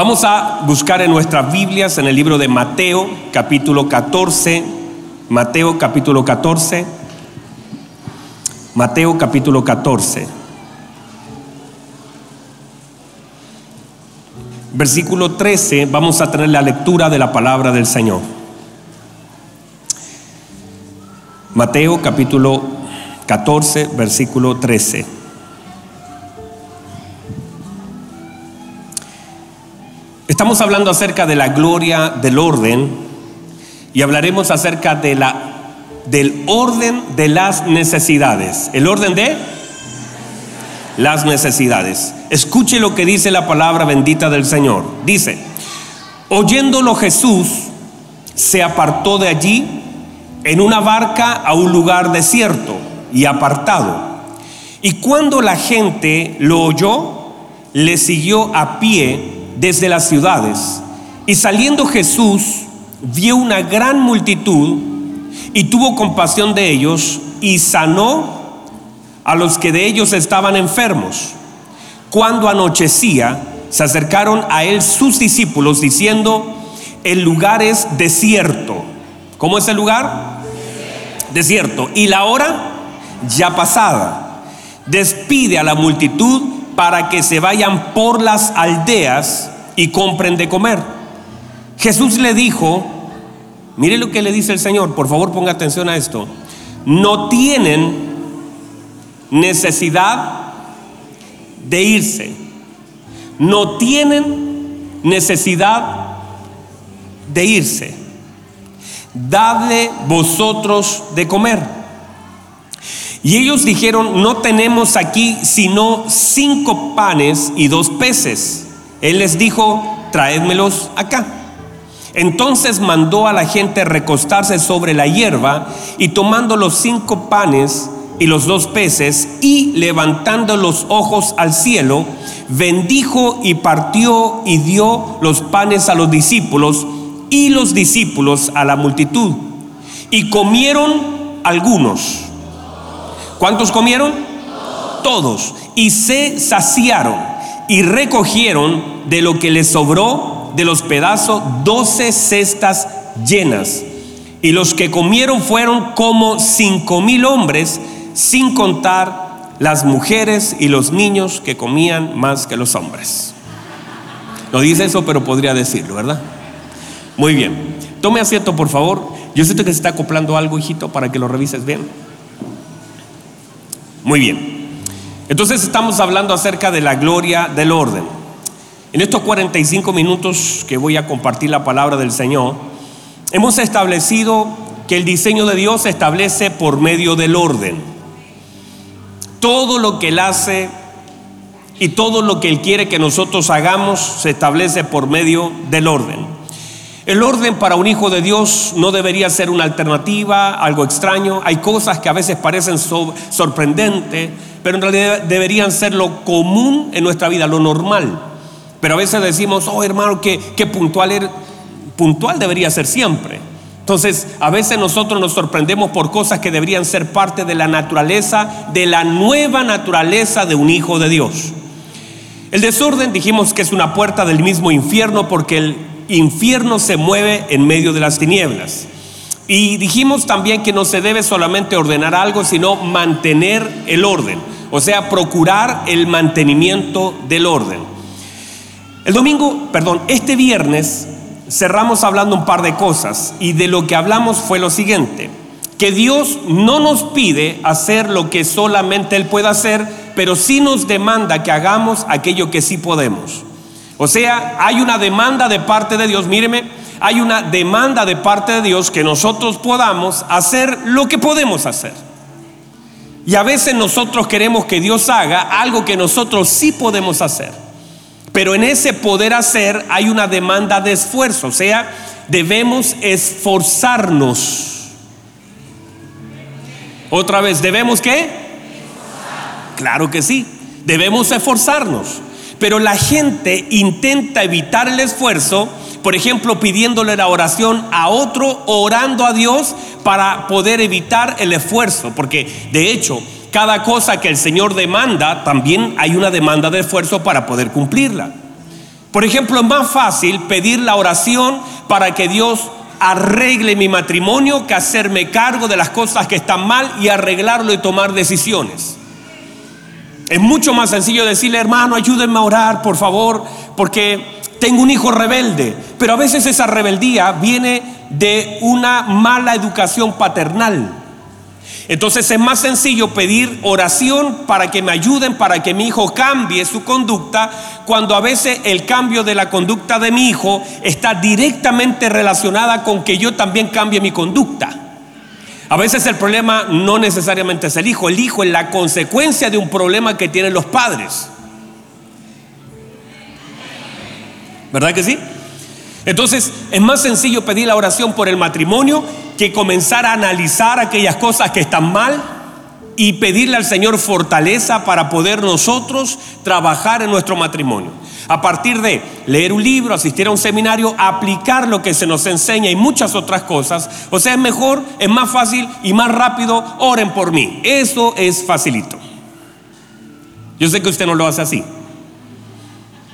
Vamos a buscar en nuestras Biblias en el libro de Mateo, capítulo 14. Mateo, capítulo 14. Mateo, capítulo 14. Versículo 13, vamos a tener la lectura de la palabra del Señor. Mateo capítulo 14, versículo 13. Estamos hablando acerca de la gloria del orden y hablaremos acerca de la del orden de las necesidades. ¿El orden de las necesidades? Escuche lo que dice la palabra bendita del Señor. Dice, oyéndolo Jesús se apartó de allí en una barca a un lugar desierto y apartado. Y cuando la gente lo oyó, le siguió a pie desde las ciudades. Y saliendo Jesús, vio una gran multitud y tuvo compasión de ellos y sanó a los que de ellos estaban enfermos. Cuando anochecía, se acercaron a él sus discípulos diciendo, el lugar es desierto. ¿Cómo es el lugar? Desierto. Y la hora ya pasada. Despide a la multitud para que se vayan por las aldeas y compren de comer. Jesús le dijo, mire lo que le dice el Señor, por favor ponga atención a esto, no tienen necesidad de irse, no tienen necesidad de irse, dadle vosotros de comer. Y ellos dijeron, no tenemos aquí sino cinco panes y dos peces. Él les dijo, traédmelos acá. Entonces mandó a la gente recostarse sobre la hierba y tomando los cinco panes y los dos peces y levantando los ojos al cielo, bendijo y partió y dio los panes a los discípulos y los discípulos a la multitud. Y comieron algunos ¿Cuántos comieron? Todos. Y se saciaron y recogieron de lo que les sobró de los pedazos doce cestas llenas. Y los que comieron fueron como cinco mil hombres, sin contar las mujeres y los niños que comían más que los hombres. No dice eso, pero podría decirlo, ¿verdad? Muy bien. Tome asiento, por favor. Yo siento que se está acoplando algo, hijito, para que lo revises bien. Muy bien. Entonces estamos hablando acerca de la gloria del orden. En estos 45 minutos que voy a compartir la palabra del Señor, hemos establecido que el diseño de Dios se establece por medio del orden. Todo lo que Él hace y todo lo que Él quiere que nosotros hagamos se establece por medio del orden. El orden para un hijo de Dios no debería ser una alternativa, algo extraño. Hay cosas que a veces parecen sorprendentes, pero en realidad deberían ser lo común en nuestra vida, lo normal. Pero a veces decimos, oh hermano, que, puntual, er-". puntual debería ser siempre. Entonces, a veces nosotros nos sorprendemos por cosas que deberían ser parte de la naturaleza, de la nueva naturaleza de un hijo de Dios. El desorden dijimos que es una puerta del mismo infierno porque el infierno se mueve en medio de las tinieblas. Y dijimos también que no se debe solamente ordenar algo, sino mantener el orden, o sea, procurar el mantenimiento del orden. El domingo, perdón, este viernes cerramos hablando un par de cosas y de lo que hablamos fue lo siguiente, que Dios no nos pide hacer lo que solamente Él puede hacer, pero sí nos demanda que hagamos aquello que sí podemos. O sea, hay una demanda de parte de Dios, míreme, hay una demanda de parte de Dios que nosotros podamos hacer lo que podemos hacer. Y a veces nosotros queremos que Dios haga algo que nosotros sí podemos hacer. Pero en ese poder hacer hay una demanda de esfuerzo, o sea, debemos esforzarnos. Otra vez, ¿debemos qué? Claro que sí, debemos esforzarnos. Pero la gente intenta evitar el esfuerzo, por ejemplo, pidiéndole la oración a otro, orando a Dios para poder evitar el esfuerzo. Porque de hecho, cada cosa que el Señor demanda, también hay una demanda de esfuerzo para poder cumplirla. Por ejemplo, es más fácil pedir la oración para que Dios arregle mi matrimonio que hacerme cargo de las cosas que están mal y arreglarlo y tomar decisiones. Es mucho más sencillo decirle, hermano, ayúdenme a orar, por favor, porque tengo un hijo rebelde. Pero a veces esa rebeldía viene de una mala educación paternal. Entonces es más sencillo pedir oración para que me ayuden, para que mi hijo cambie su conducta, cuando a veces el cambio de la conducta de mi hijo está directamente relacionada con que yo también cambie mi conducta. A veces el problema no necesariamente es el hijo, el hijo es la consecuencia de un problema que tienen los padres. ¿Verdad que sí? Entonces es más sencillo pedir la oración por el matrimonio que comenzar a analizar aquellas cosas que están mal y pedirle al Señor fortaleza para poder nosotros trabajar en nuestro matrimonio. A partir de leer un libro, asistir a un seminario, aplicar lo que se nos enseña y muchas otras cosas. O sea, es mejor, es más fácil y más rápido, oren por mí. Eso es facilito. Yo sé que usted no lo hace así.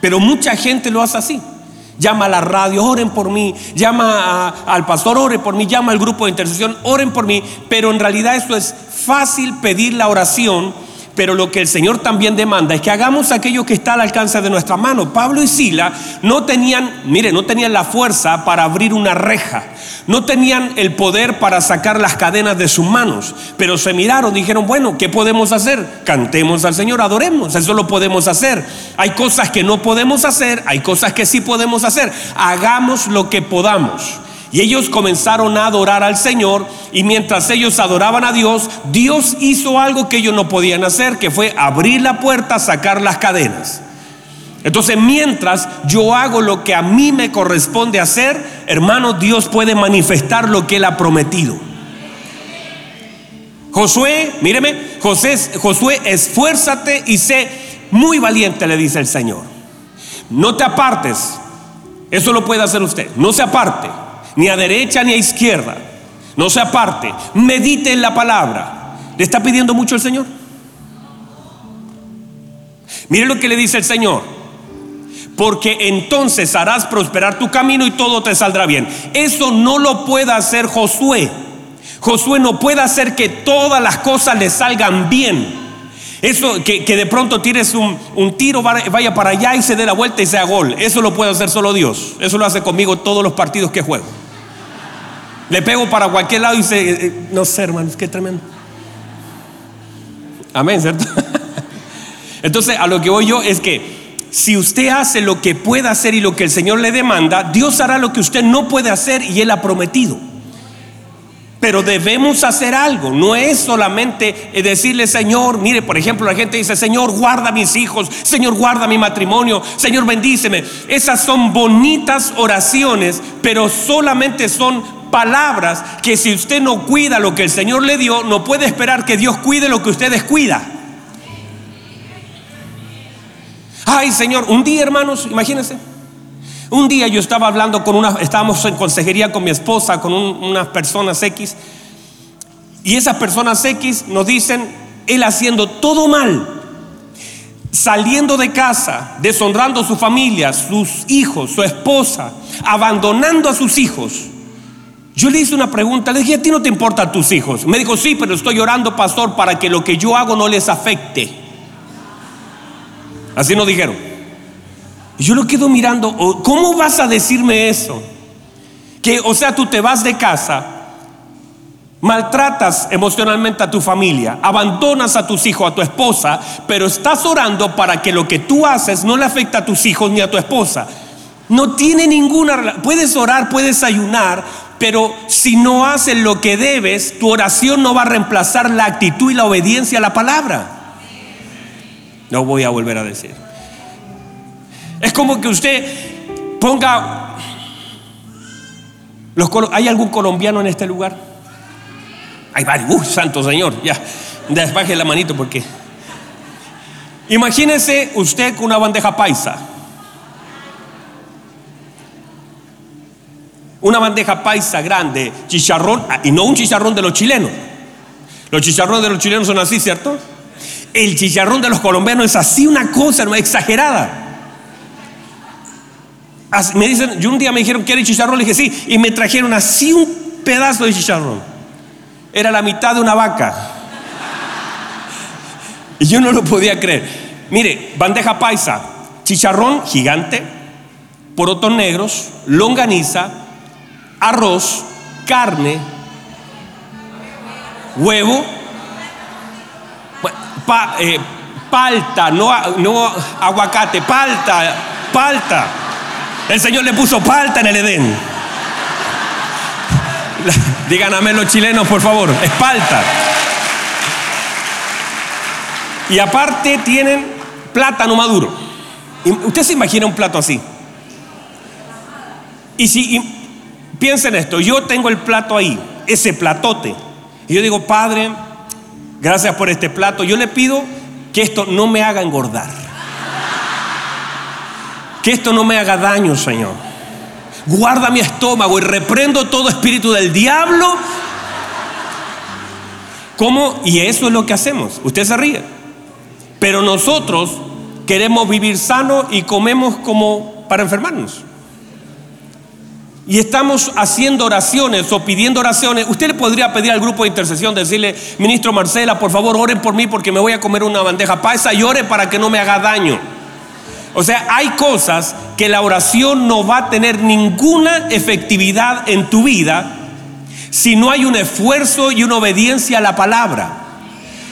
Pero mucha gente lo hace así. Llama a la radio, oren por mí. Llama al pastor, oren por mí. Llama al grupo de intercesión, oren por mí. Pero en realidad esto es fácil pedir la oración pero lo que el Señor también demanda es que hagamos aquello que está al alcance de nuestra mano. Pablo y Sila no tenían, mire, no tenían la fuerza para abrir una reja, no tenían el poder para sacar las cadenas de sus manos, pero se miraron, dijeron, bueno, ¿qué podemos hacer? Cantemos al Señor, adoremos, eso lo podemos hacer. Hay cosas que no podemos hacer, hay cosas que sí podemos hacer. Hagamos lo que podamos. Y ellos comenzaron a adorar al Señor y mientras ellos adoraban a Dios, Dios hizo algo que ellos no podían hacer, que fue abrir la puerta, sacar las cadenas. Entonces, mientras yo hago lo que a mí me corresponde hacer, hermano, Dios puede manifestar lo que Él ha prometido. Josué, míreme, José, Josué, esfuérzate y sé muy valiente, le dice el Señor. No te apartes. Eso lo puede hacer usted. No se aparte ni a derecha ni a izquierda. No se aparte, medite en la palabra. ¿Le está pidiendo mucho el Señor? Mire lo que le dice el Señor. Porque entonces harás prosperar tu camino y todo te saldrá bien. Eso no lo puede hacer Josué. Josué no puede hacer que todas las cosas le salgan bien. Eso, que, de pronto tires un, un, tiro, vaya para allá y se dé la vuelta y sea gol. Eso lo puede hacer solo Dios. Eso lo hace conmigo todos los partidos que juego. Le pego para cualquier lado y dice, eh, eh, no sé, hermanos, qué tremendo. Amén, ¿cierto? Entonces, a lo que voy yo es que si usted hace lo que pueda hacer y lo que el Señor le demanda, Dios hará lo que usted no puede hacer y Él ha prometido. Pero debemos hacer algo, no es solamente eh, decirle, Señor, mire, por ejemplo, la gente dice, Señor, guarda mis hijos, Señor, guarda mi matrimonio, Señor, bendíceme. Esas son bonitas oraciones, pero solamente son palabras que si usted no cuida lo que el Señor le dio, no puede esperar que Dios cuide lo que usted descuida. Ay, Señor, un día, hermanos, imagínense. Un día yo estaba hablando con una, estábamos en consejería con mi esposa, con unas personas X, y esas personas X nos dicen, él haciendo todo mal, saliendo de casa, deshonrando a su familia, sus hijos, su esposa, abandonando a sus hijos. Yo le hice una pregunta, le dije, ¿a ti no te importan tus hijos? Me dijo, sí, pero estoy orando, pastor, para que lo que yo hago no les afecte. Así nos dijeron. Yo lo quedo mirando, oh, ¿cómo vas a decirme eso? Que, o sea, tú te vas de casa, maltratas emocionalmente a tu familia, abandonas a tus hijos, a tu esposa, pero estás orando para que lo que tú haces no le afecte a tus hijos ni a tu esposa. No tiene ninguna Puedes orar, puedes ayunar, pero si no haces lo que debes, tu oración no va a reemplazar la actitud y la obediencia a la palabra. No voy a volver a decir. Es como que usted ponga... ¿Hay algún colombiano en este lugar? Hay varios. Uy, santo Señor. Ya, despaje la manito porque... Imagínese usted con una bandeja paisa una bandeja paisa grande, chicharrón, ah, y no un chicharrón de los chilenos. Los chicharrones de los chilenos son así, ¿cierto? El chicharrón de los colombianos es así una cosa, no exagerada. Me dicen, yo un día me dijeron que era chicharrón, le dije sí, y me trajeron así un pedazo de chicharrón. Era la mitad de una vaca. Y yo no lo podía creer. Mire, bandeja paisa, chicharrón gigante, porotos negros, longaniza, arroz, carne, huevo, eh, palta, no, no aguacate, palta, palta. El Señor le puso palta en el Edén. Díganme los chilenos, por favor, es palta. Y aparte tienen plátano maduro. ¿Usted se imagina un plato así? Y si piensen esto, yo tengo el plato ahí, ese platote. Y yo digo, Padre, gracias por este plato. Yo le pido que esto no me haga engordar. Que esto no me haga daño, Señor. Guarda mi estómago y reprendo todo espíritu del diablo. ¿Cómo? Y eso es lo que hacemos. Usted se ríe. Pero nosotros queremos vivir sano y comemos como para enfermarnos y estamos haciendo oraciones o pidiendo oraciones, usted le podría pedir al grupo de intercesión, decirle, ministro Marcela, por favor, oren por mí porque me voy a comer una bandeja paisa y ore para que no me haga daño. O sea, hay cosas que la oración no va a tener ninguna efectividad en tu vida si no hay un esfuerzo y una obediencia a la palabra.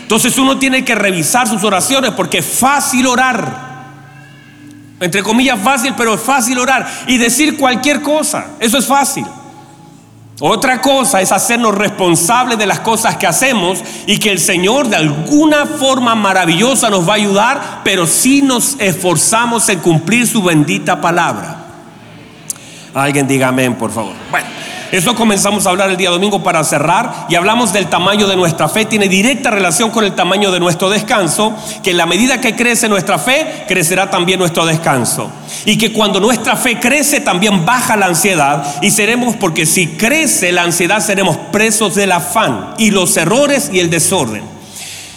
Entonces uno tiene que revisar sus oraciones porque es fácil orar entre comillas fácil, pero es fácil orar y decir cualquier cosa. Eso es fácil. Otra cosa es hacernos responsables de las cosas que hacemos y que el Señor de alguna forma maravillosa nos va a ayudar, pero si nos esforzamos en cumplir su bendita palabra. Alguien diga amén, por favor. Bueno. Eso comenzamos a hablar el día domingo para cerrar y hablamos del tamaño de nuestra fe. Tiene directa relación con el tamaño de nuestro descanso, que en la medida que crece nuestra fe, crecerá también nuestro descanso. Y que cuando nuestra fe crece, también baja la ansiedad y seremos, porque si crece la ansiedad, seremos presos del afán y los errores y el desorden.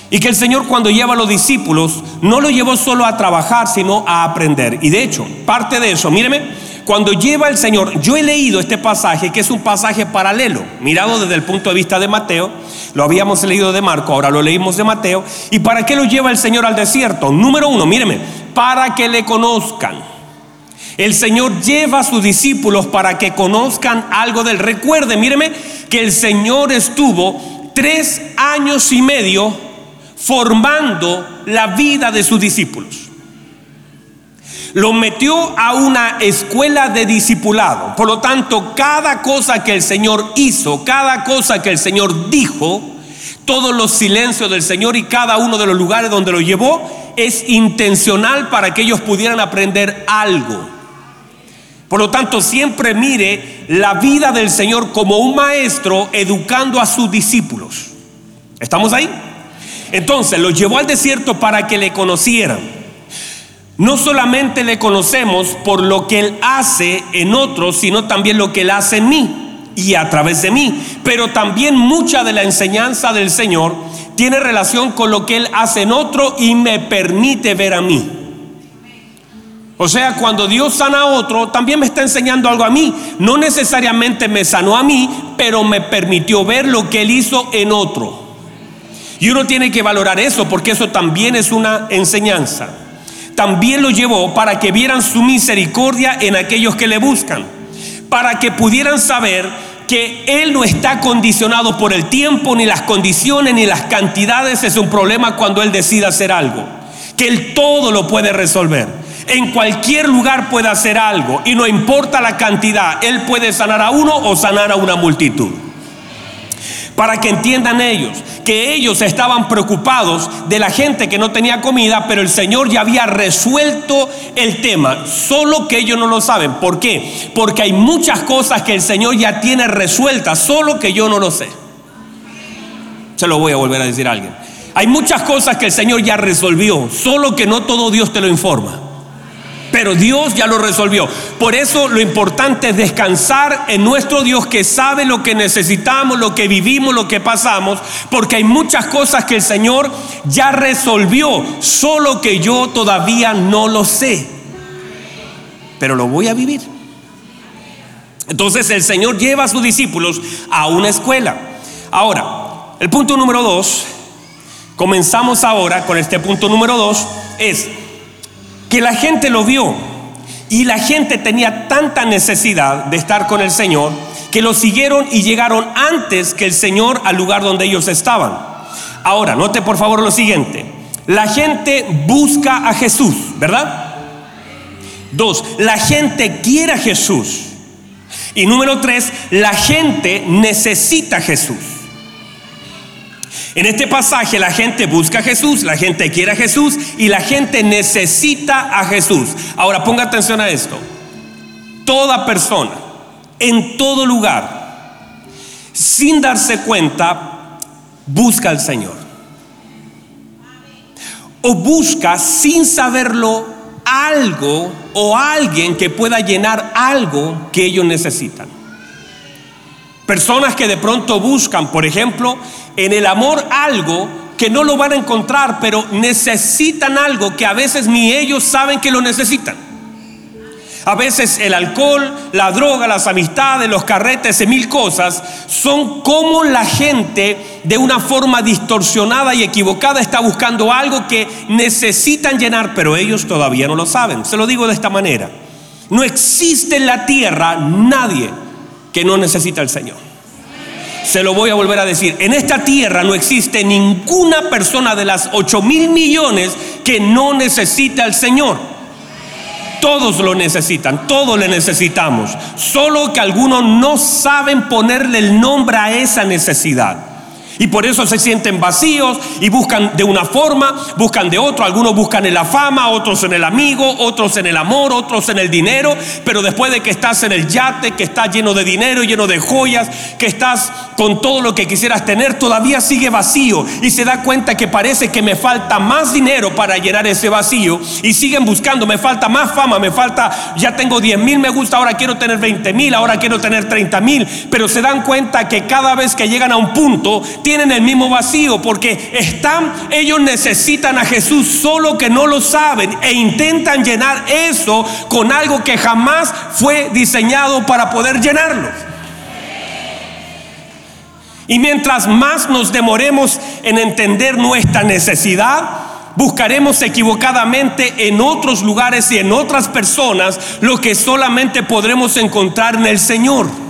Y que el Señor cuando lleva a los discípulos no lo llevó solo a trabajar, sino a aprender. Y de hecho, parte de eso, míreme, cuando lleva el Señor, yo he leído este pasaje que es un pasaje paralelo, mirado desde el punto de vista de Mateo, lo habíamos leído de Marco, ahora lo leímos de Mateo, ¿y para qué lo lleva el Señor al desierto? Número uno, míreme, para que le conozcan. El Señor lleva a sus discípulos para que conozcan algo del. Recuerde, míreme, que el Señor estuvo tres años y medio formando la vida de sus discípulos lo metió a una escuela de discipulado. Por lo tanto, cada cosa que el Señor hizo, cada cosa que el Señor dijo, todos los silencios del Señor y cada uno de los lugares donde lo llevó, es intencional para que ellos pudieran aprender algo. Por lo tanto, siempre mire la vida del Señor como un maestro educando a sus discípulos. ¿Estamos ahí? Entonces, lo llevó al desierto para que le conocieran. No solamente le conocemos por lo que Él hace en otros, sino también lo que Él hace en mí y a través de mí. Pero también mucha de la enseñanza del Señor tiene relación con lo que Él hace en otro y me permite ver a mí. O sea, cuando Dios sana a otro, también me está enseñando algo a mí. No necesariamente me sanó a mí, pero me permitió ver lo que Él hizo en otro. Y uno tiene que valorar eso porque eso también es una enseñanza también lo llevó para que vieran su misericordia en aquellos que le buscan, para que pudieran saber que Él no está condicionado por el tiempo, ni las condiciones, ni las cantidades. Es un problema cuando Él decide hacer algo, que Él todo lo puede resolver. En cualquier lugar puede hacer algo y no importa la cantidad, Él puede sanar a uno o sanar a una multitud. Para que entiendan ellos que ellos estaban preocupados de la gente que no tenía comida, pero el Señor ya había resuelto el tema, solo que ellos no lo saben. ¿Por qué? Porque hay muchas cosas que el Señor ya tiene resueltas, solo que yo no lo sé. Se lo voy a volver a decir a alguien. Hay muchas cosas que el Señor ya resolvió, solo que no todo Dios te lo informa pero Dios ya lo resolvió. Por eso lo importante es descansar en nuestro Dios que sabe lo que necesitamos, lo que vivimos, lo que pasamos, porque hay muchas cosas que el Señor ya resolvió, solo que yo todavía no lo sé. pero lo voy a vivir. Entonces el Señor lleva a sus discípulos a una escuela. Ahora, el punto número dos, comenzamos ahora con este punto número dos, es que la gente lo vio y la gente tenía tanta necesidad de estar con el Señor que lo siguieron y llegaron antes que el Señor al lugar donde ellos estaban. Ahora, note por favor lo siguiente. La gente busca a Jesús, ¿verdad? Dos, la gente quiere a Jesús. Y número tres, la gente necesita a Jesús. En este pasaje la gente busca a Jesús, la gente quiere a Jesús y la gente necesita a Jesús. Ahora ponga atención a esto. Toda persona, en todo lugar, sin darse cuenta, busca al Señor. O busca sin saberlo algo o alguien que pueda llenar algo que ellos necesitan. Personas que de pronto buscan, por ejemplo, en el amor algo que no lo van a encontrar, pero necesitan algo que a veces ni ellos saben que lo necesitan. A veces el alcohol, la droga, las amistades, los carretes y mil cosas son como la gente de una forma distorsionada y equivocada está buscando algo que necesitan llenar, pero ellos todavía no lo saben. Se lo digo de esta manera. No existe en la tierra nadie que no necesita al Señor. Se lo voy a volver a decir. En esta tierra no existe ninguna persona de las 8 mil millones que no necesita al Señor. Todos lo necesitan, todos le necesitamos. Solo que algunos no saben ponerle el nombre a esa necesidad. Y por eso se sienten vacíos y buscan de una forma, buscan de otro. Algunos buscan en la fama, otros en el amigo, otros en el amor, otros en el dinero. Pero después de que estás en el yate, que estás lleno de dinero, lleno de joyas, que estás con todo lo que quisieras tener, todavía sigue vacío. Y se da cuenta que parece que me falta más dinero para llenar ese vacío. Y siguen buscando, me falta más fama, me falta, ya tengo 10 mil me gusta, ahora quiero tener 20 mil, ahora quiero tener 30 mil. Pero se dan cuenta que cada vez que llegan a un punto, tienen el mismo vacío porque están, ellos necesitan a Jesús solo que no lo saben e intentan llenar eso con algo que jamás fue diseñado para poder llenarlo. Y mientras más nos demoremos en entender nuestra necesidad, buscaremos equivocadamente en otros lugares y en otras personas lo que solamente podremos encontrar en el Señor.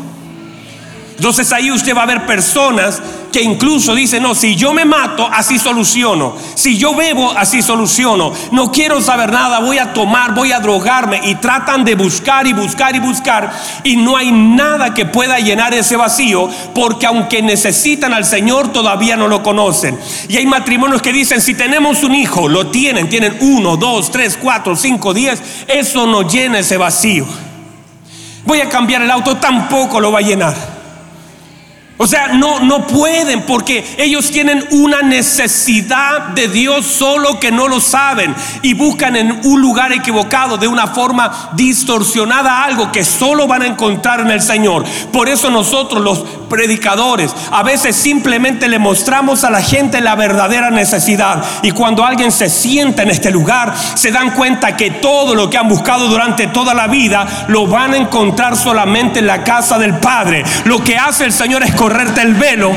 Entonces ahí usted va a ver personas que incluso dicen, no, si yo me mato, así soluciono. Si yo bebo, así soluciono. No quiero saber nada, voy a tomar, voy a drogarme. Y tratan de buscar y buscar y buscar. Y no hay nada que pueda llenar ese vacío, porque aunque necesitan al Señor, todavía no lo conocen. Y hay matrimonios que dicen, si tenemos un hijo, lo tienen, tienen uno, dos, tres, cuatro, cinco, diez, eso no llena ese vacío. Voy a cambiar el auto, tampoco lo va a llenar. O sea, no, no pueden porque ellos tienen una necesidad de Dios solo que no lo saben y buscan en un lugar equivocado de una forma distorsionada algo que solo van a encontrar en el Señor. Por eso nosotros los predicadores a veces simplemente le mostramos a la gente la verdadera necesidad y cuando alguien se sienta en este lugar se dan cuenta que todo lo que han buscado durante toda la vida lo van a encontrar solamente en la casa del Padre. Lo que hace el Señor es correrte el velo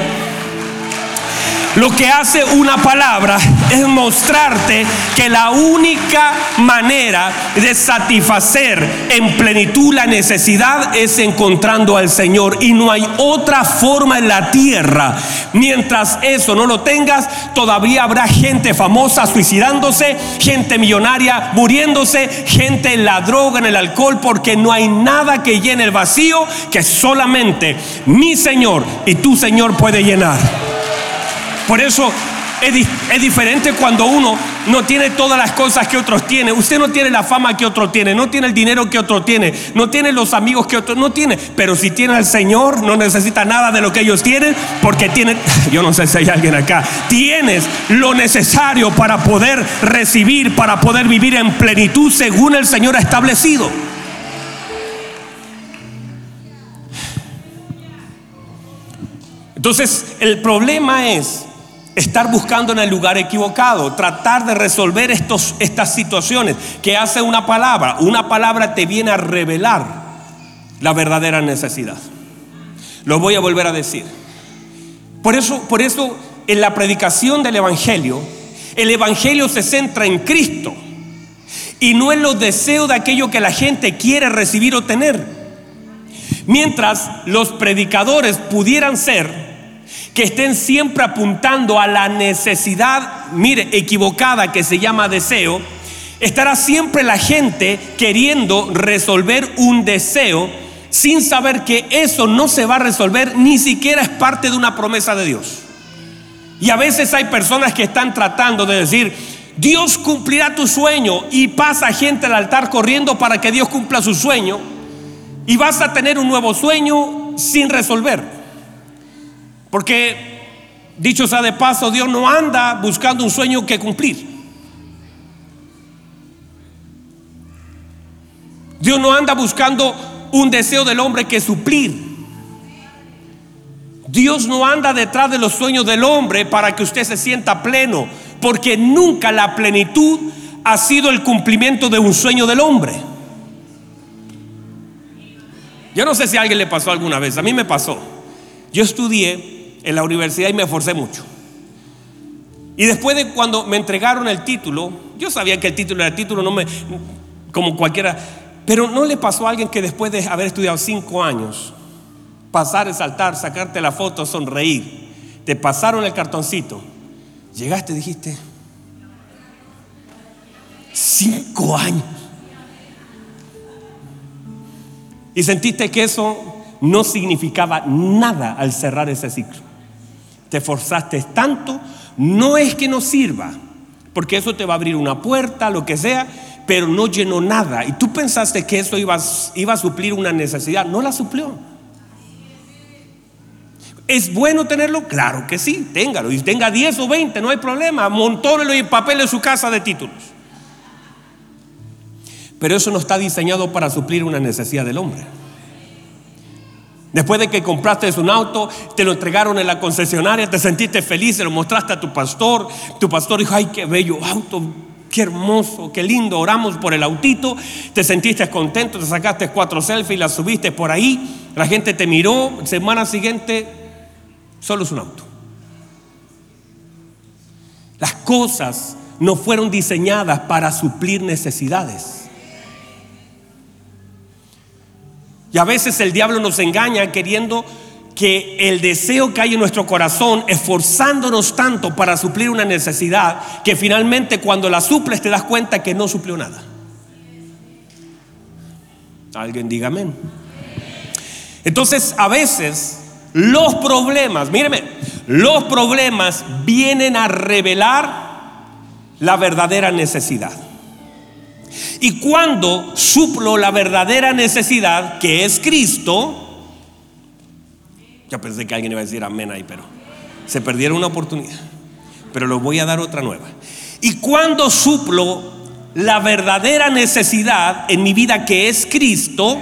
lo que hace una palabra es mostrarte que la única manera de satisfacer en plenitud la necesidad es encontrando al Señor. Y no hay otra forma en la tierra. Mientras eso no lo tengas, todavía habrá gente famosa suicidándose, gente millonaria muriéndose, gente en la droga, en el alcohol, porque no hay nada que llene el vacío que solamente mi Señor y tu Señor puede llenar. Por eso es, diferente cuando uno no tiene todas las cosas que otros tienen. Usted no tiene la fama que otro tiene, no tiene el dinero que otro tiene, no tiene los amigos que otro no tiene. Pero si tiene al Señor, no necesita nada de lo que ellos tienen, porque tienen, yo no sé si hay alguien acá, tienes lo necesario para poder recibir, para poder vivir en plenitud según el Señor ha establecido. Entonces, el problema es estar buscando en el lugar equivocado, tratar de resolver estos, estas situaciones que hace una palabra. Una palabra te viene a revelar la verdadera necesidad. Lo voy a volver a decir. Por eso, por eso en la predicación del Evangelio, el Evangelio se centra en Cristo y no en los deseos de aquello que la gente quiere recibir o tener. Mientras los predicadores pudieran ser que estén siempre apuntando a la necesidad, mire, equivocada que se llama deseo, estará siempre la gente queriendo resolver un deseo sin saber que eso no se va a resolver, ni siquiera es parte de una promesa de Dios. Y a veces hay personas que están tratando de decir, Dios cumplirá tu sueño y pasa gente al altar corriendo para que Dios cumpla su sueño y vas a tener un nuevo sueño sin resolver. Porque, dicho sea de paso, Dios no anda buscando un sueño que cumplir. Dios no anda buscando un deseo del hombre que suplir. Dios no anda detrás de los sueños del hombre para que usted se sienta pleno, porque nunca la plenitud ha sido el cumplimiento de un sueño del hombre. Yo no sé si a alguien le pasó alguna vez, a mí me pasó. Yo estudié en la universidad y me esforcé mucho. Y después de cuando me entregaron el título, yo sabía que el título era el título, no me, como cualquiera, pero ¿no le pasó a alguien que después de haber estudiado cinco años, pasar, saltar, sacarte la foto, sonreír, te pasaron el cartoncito, llegaste y dijiste, cinco años? Y sentiste que eso no significaba nada al cerrar ese ciclo. Te esforzaste tanto, no es que no sirva, porque eso te va a abrir una puerta, lo que sea, pero no llenó nada. Y tú pensaste que eso iba, iba a suplir una necesidad, no la suplió. ¿Es bueno tenerlo? Claro que sí, téngalo. Y tenga 10 o 20, no hay problema. Montónelo y papel en su casa de títulos. Pero eso no está diseñado para suplir una necesidad del hombre. Después de que compraste un auto, te lo entregaron en la concesionaria, te sentiste feliz, se lo mostraste a tu pastor. Tu pastor dijo, ay, qué bello auto, Qué hermoso, qué lindo, oramos por el autito, te sentiste contento, te sacaste cuatro selfies, las subiste por ahí, la gente te miró, semana siguiente, solo es un auto. Las cosas no fueron diseñadas para suplir necesidades. Y a veces el diablo nos engaña queriendo que el deseo que hay en nuestro corazón, esforzándonos tanto para suplir una necesidad, que finalmente cuando la suples te das cuenta que no suplió nada. Alguien diga amén. Entonces, a veces los problemas, míreme, los problemas vienen a revelar la verdadera necesidad. Y cuando suplo la verdadera necesidad, que es Cristo, ya pensé que alguien iba a decir amén ahí, pero se perdieron una oportunidad. Pero les voy a dar otra nueva. Y cuando suplo la verdadera necesidad en mi vida que es Cristo,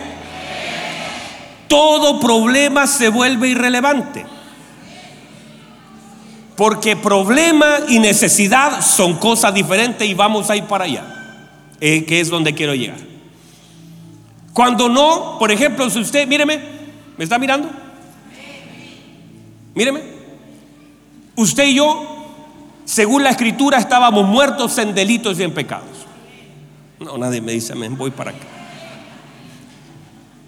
todo problema se vuelve irrelevante. Porque problema y necesidad son cosas diferentes y vamos a ir para allá, que es donde quiero llegar. Cuando no, por ejemplo, si usted, míreme, ¿me está mirando? Míreme, usted y yo, según la escritura, estábamos muertos en delitos y en pecados. No, nadie me dice amén, voy para acá.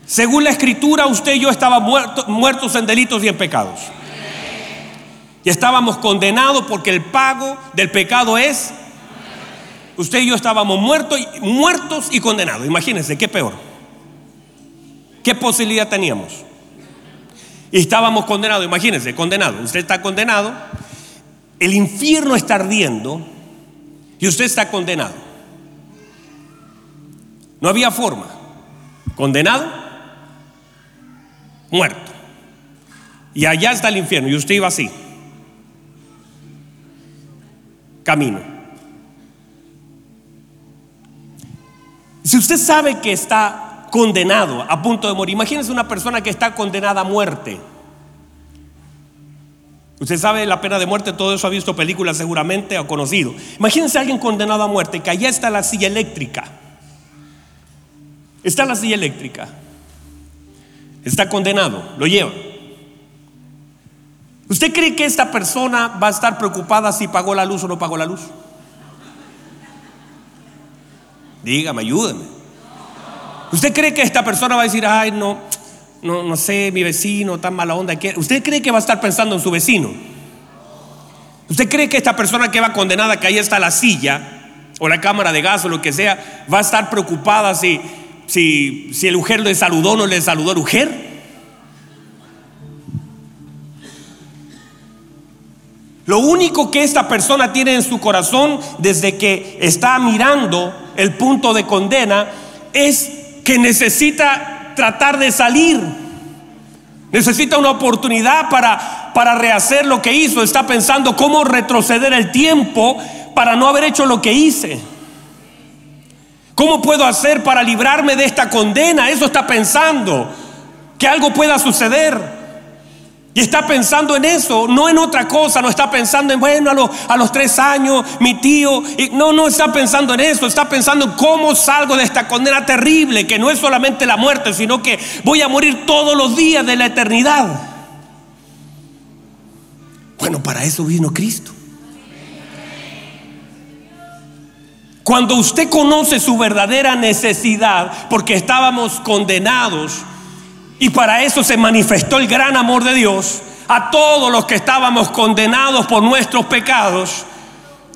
Según la escritura, usted y yo estábamos muertos en delitos y en pecados. Y estábamos condenados porque el pago del pecado es. Usted y yo estábamos muertos, muertos y condenados. Imagínense, qué peor. ¿Qué posibilidad teníamos? Estábamos condenados, imagínense, condenado. Usted está condenado, el infierno está ardiendo y usted está condenado. No había forma. Condenado, muerto. Y allá está el infierno y usted iba así. Camino. Si usted sabe que está condenado, a punto de morir. Imagínense una persona que está condenada a muerte. Usted sabe la pena de muerte, todo eso ha visto películas seguramente o conocido. Imagínense a alguien condenado a muerte, que allá está la silla eléctrica. Está la silla eléctrica. Está condenado, lo lleva. ¿Usted cree que esta persona va a estar preocupada si pagó la luz o no pagó la luz? Dígame, ayúdeme. ¿Usted cree que esta persona va a decir, ay, no, no, no sé, mi vecino, tan mala onda? ¿Usted cree que va a estar pensando en su vecino? ¿Usted cree que esta persona que va condenada, que ahí está la silla, o la cámara de gas, o lo que sea, va a estar preocupada si, si, si el mujer le saludó o no le saludó el mujer? Lo único que esta persona tiene en su corazón desde que está mirando el punto de condena es que necesita tratar de salir. Necesita una oportunidad para, para rehacer lo que hizo. Está pensando cómo retroceder el tiempo para no haber hecho lo que hice. ¿Cómo puedo hacer para librarme de esta condena? Eso está pensando. Que algo pueda suceder. Y está pensando en eso, no en otra cosa, no está pensando en, bueno, a los, tres años, mi tío, y, no, no está pensando en eso, está pensando en cómo salgo de esta condena terrible, que no es solamente la muerte, sino que voy a morir todos los días de la eternidad. Bueno, para eso vino Cristo. Cuando usted conoce su verdadera necesidad, porque estábamos condenados, y para eso se manifestó el gran amor de Dios a todos los que estábamos condenados por nuestros pecados.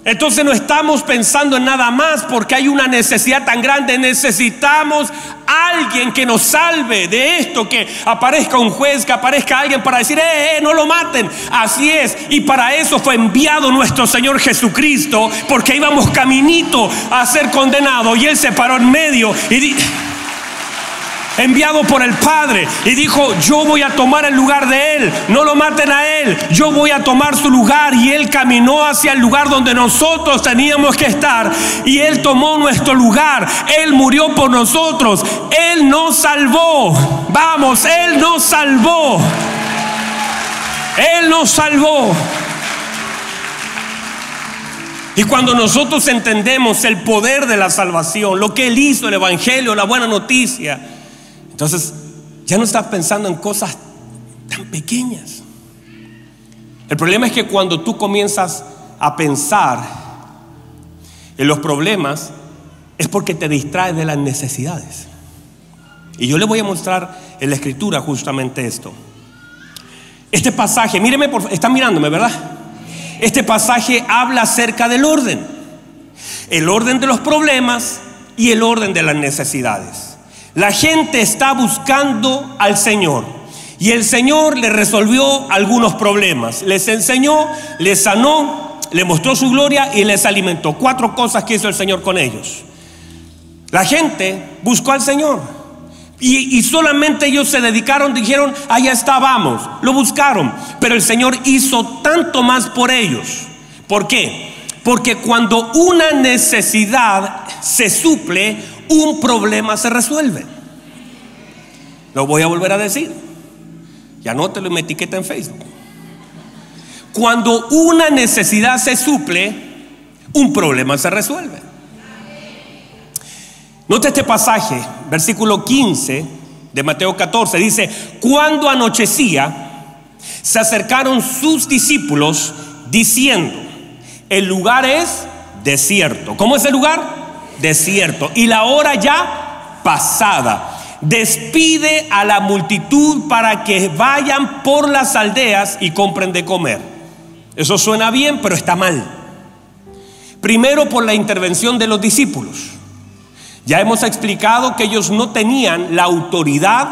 Entonces no estamos pensando en nada más porque hay una necesidad tan grande. Necesitamos alguien que nos salve de esto, que aparezca un juez, que aparezca alguien para decir, eh, eh, no lo maten. Así es. Y para eso fue enviado nuestro Señor Jesucristo, porque íbamos caminito a ser condenados y Él se paró en medio y enviado por el Padre y dijo, yo voy a tomar el lugar de Él, no lo maten a Él, yo voy a tomar su lugar. Y Él caminó hacia el lugar donde nosotros teníamos que estar y Él tomó nuestro lugar, Él murió por nosotros, Él nos salvó, vamos, Él nos salvó, Él nos salvó. Y cuando nosotros entendemos el poder de la salvación, lo que Él hizo, el Evangelio, la buena noticia, entonces, ya no estás pensando en cosas tan pequeñas. El problema es que cuando tú comienzas a pensar en los problemas, es porque te distraes de las necesidades. Y yo le voy a mostrar en la escritura justamente esto. Este pasaje, míreme, por, están mirándome, ¿verdad? Este pasaje habla acerca del orden. El orden de los problemas y el orden de las necesidades. La gente está buscando al Señor. Y el Señor le resolvió algunos problemas. Les enseñó, les sanó, le mostró su gloria y les alimentó. Cuatro cosas que hizo el Señor con ellos. La gente buscó al Señor. Y, solamente ellos se dedicaron, dijeron, allá estábamos, lo buscaron. Pero el Señor hizo tanto más por ellos. ¿Por qué? Porque cuando una necesidad se suple, un problema se resuelve. Lo voy a volver a decir. Ya no te lo me etiqueta en Facebook. Cuando una necesidad se suple, un problema se resuelve. Nota este pasaje, versículo 15 de Mateo 14, dice, cuando anochecía, se acercaron sus discípulos diciendo, el lugar es desierto. ¿Cómo es el lugar? Desierto y la hora ya pasada. Despide a la multitud para que vayan por las aldeas y compren de comer. Eso suena bien, pero está mal. Primero por la intervención de los discípulos. Ya hemos explicado que ellos no tenían la autoridad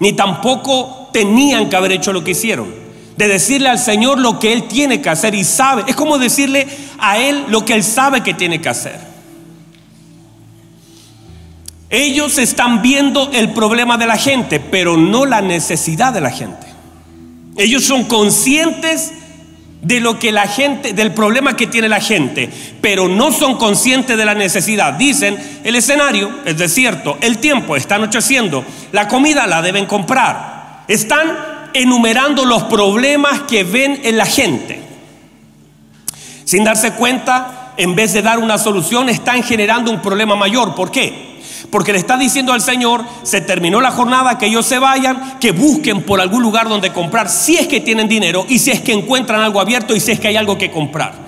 ni tampoco tenían que haber hecho lo que hicieron. De decirle al Señor lo que Él tiene que hacer y sabe. Es como decirle a Él lo que Él sabe que tiene que hacer. Ellos están viendo el problema de la gente, pero no la necesidad de la gente. Ellos son conscientes de lo que la gente, del problema que tiene la gente, pero no son conscientes de la necesidad. Dicen, el escenario es desierto, el tiempo está anocheciendo, la comida la deben comprar. Están enumerando los problemas que ven en la gente. Sin darse cuenta, en vez de dar una solución, están generando un problema mayor. ¿Por qué? Porque le está diciendo al Señor, se terminó la jornada, que ellos se vayan, que busquen por algún lugar donde comprar, si es que tienen dinero y si es que encuentran algo abierto y si es que hay algo que comprar.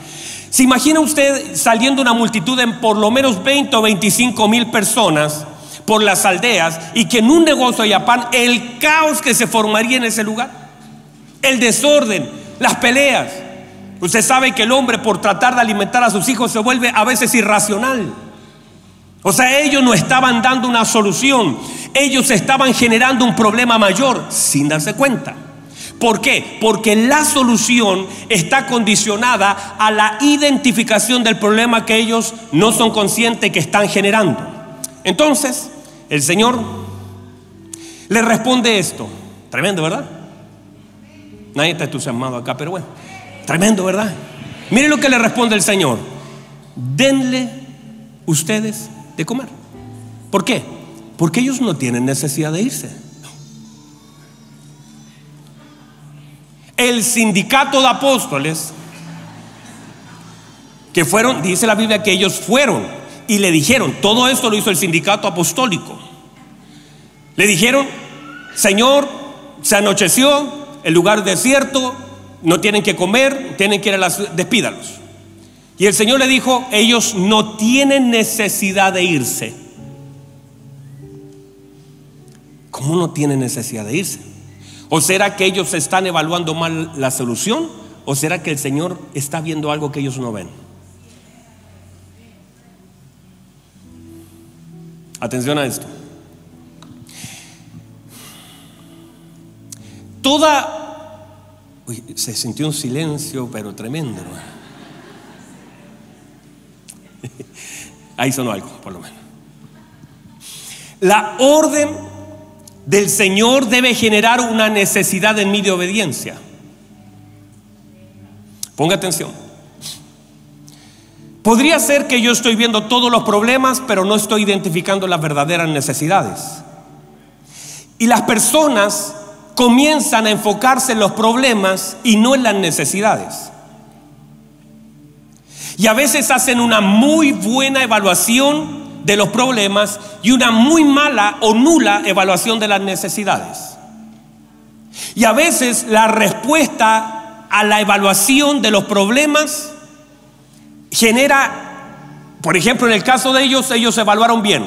¿Se imagina usted saliendo una multitud en por lo menos 20 o 25 mil personas por las aldeas y que en un negocio haya pan, el caos que se formaría en ese lugar? El desorden, las peleas. Usted sabe que el hombre por tratar de alimentar a sus hijos se vuelve a veces irracional. O sea, ellos no estaban dando una solución, ellos estaban generando un problema mayor sin darse cuenta. ¿Por qué? Porque la solución está condicionada a la identificación del problema que ellos no son conscientes que están generando. Entonces, el Señor le responde esto. Tremendo, ¿verdad? Nadie está entusiasmado acá, pero bueno. Tremendo, ¿verdad? Miren lo que le responde el Señor. Denle ustedes de comer. ¿Por qué? Porque ellos no tienen necesidad de irse. El sindicato de apóstoles, que fueron, dice la Biblia que ellos fueron y le dijeron, todo esto lo hizo el sindicato apostólico. Le dijeron, Señor, se anocheció, el lugar desierto, no tienen que comer, tienen que ir a las, despídalos. Y el Señor le dijo, ellos no tienen necesidad de irse. ¿Cómo no tienen necesidad de irse? ¿O será que ellos están evaluando mal la solución? ¿O será que el Señor está viendo algo que ellos no ven? Atención a esto. Toda... Se sintió un silencio, pero tremendo. Ahí sonó algo, por lo menos. La orden del Señor debe generar una necesidad en mí de obediencia. Ponga atención. Podría ser que yo estoy viendo todos los problemas, pero no estoy identificando las verdaderas necesidades. Y las personas comienzan a enfocarse en los problemas y no en las necesidades. Y a veces hacen una muy buena evaluación de los problemas y una muy mala o nula evaluación de las necesidades. Y a veces la respuesta a la evaluación de los problemas genera, por ejemplo, en el caso de ellos, ellos evaluaron bien.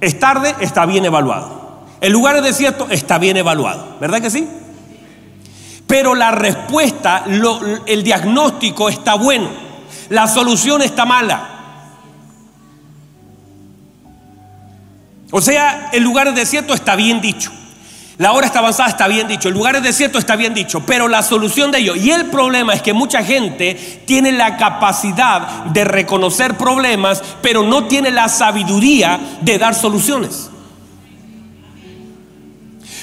Es tarde, está bien evaluado. El lugar es desierto, está bien evaluado. ¿Verdad que sí? Pero la respuesta, el diagnóstico está bueno. La solución está mala. O sea, el lugar es desierto está bien dicho. La hora está avanzada, está bien dicho. El lugar es desierto, está bien dicho. Pero la solución de ello, y el problema es que mucha gente tiene la capacidad de reconocer problemas, pero no tiene la sabiduría de dar soluciones.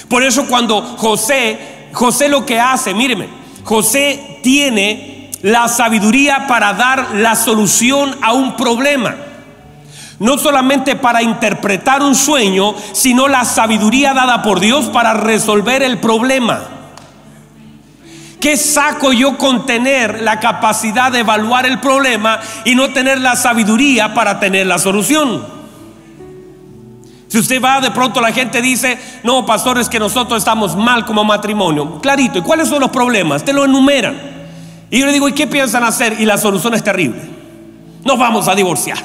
Por eso cuando José, José lo que hace, míreme, José tiene la sabiduría para dar la solución a un problema no solamente para interpretar un sueño, sino la sabiduría dada por Dios para resolver el problema. ¿Qué saco yo con tener la capacidad de evaluar el problema y no tener la sabiduría para tener la solución? Si usted va, de pronto la gente dice, no, pastor, es que nosotros estamos mal como matrimonio. Clarito, ¿y cuáles son los problemas? Te lo enumeran. Y yo le digo, ¿y qué piensan hacer? Y la solución es terrible. Nos vamos a divorciar.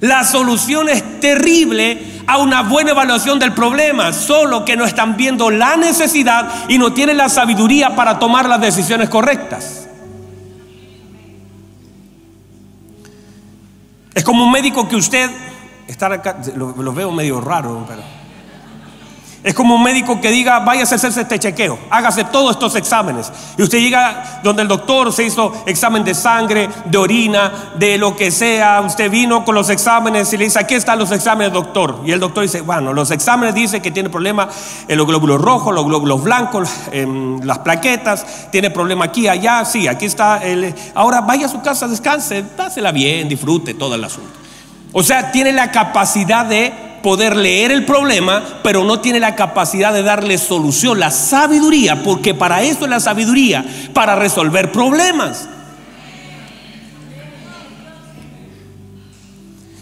La solución es terrible a una buena evaluación del problema, solo que no están viendo la necesidad y no tienen la sabiduría para tomar las decisiones correctas. Es como un médico que usted, estar acá, lo, veo medio raro, pero es como un médico que diga, váyase a hacerse este chequeo, hágase todos estos exámenes. Y usted llega donde el doctor se hizo examen de sangre, de orina, de lo que sea. Usted vino con los exámenes y le dice, aquí están los exámenes, doctor. Y el doctor dice, bueno, los exámenes dicen que tiene problema en los glóbulos rojos, los glóbulos blancos, las plaquetas, tiene problema aquí, allá, sí, aquí está. El... Ahora vaya a su casa, descanse, pásela bien, disfrute todo el asunto. O sea, tiene la capacidad de poder leer el problema, pero no tiene la capacidad de darle solución, la sabiduría, porque para eso es la sabiduría, para resolver problemas.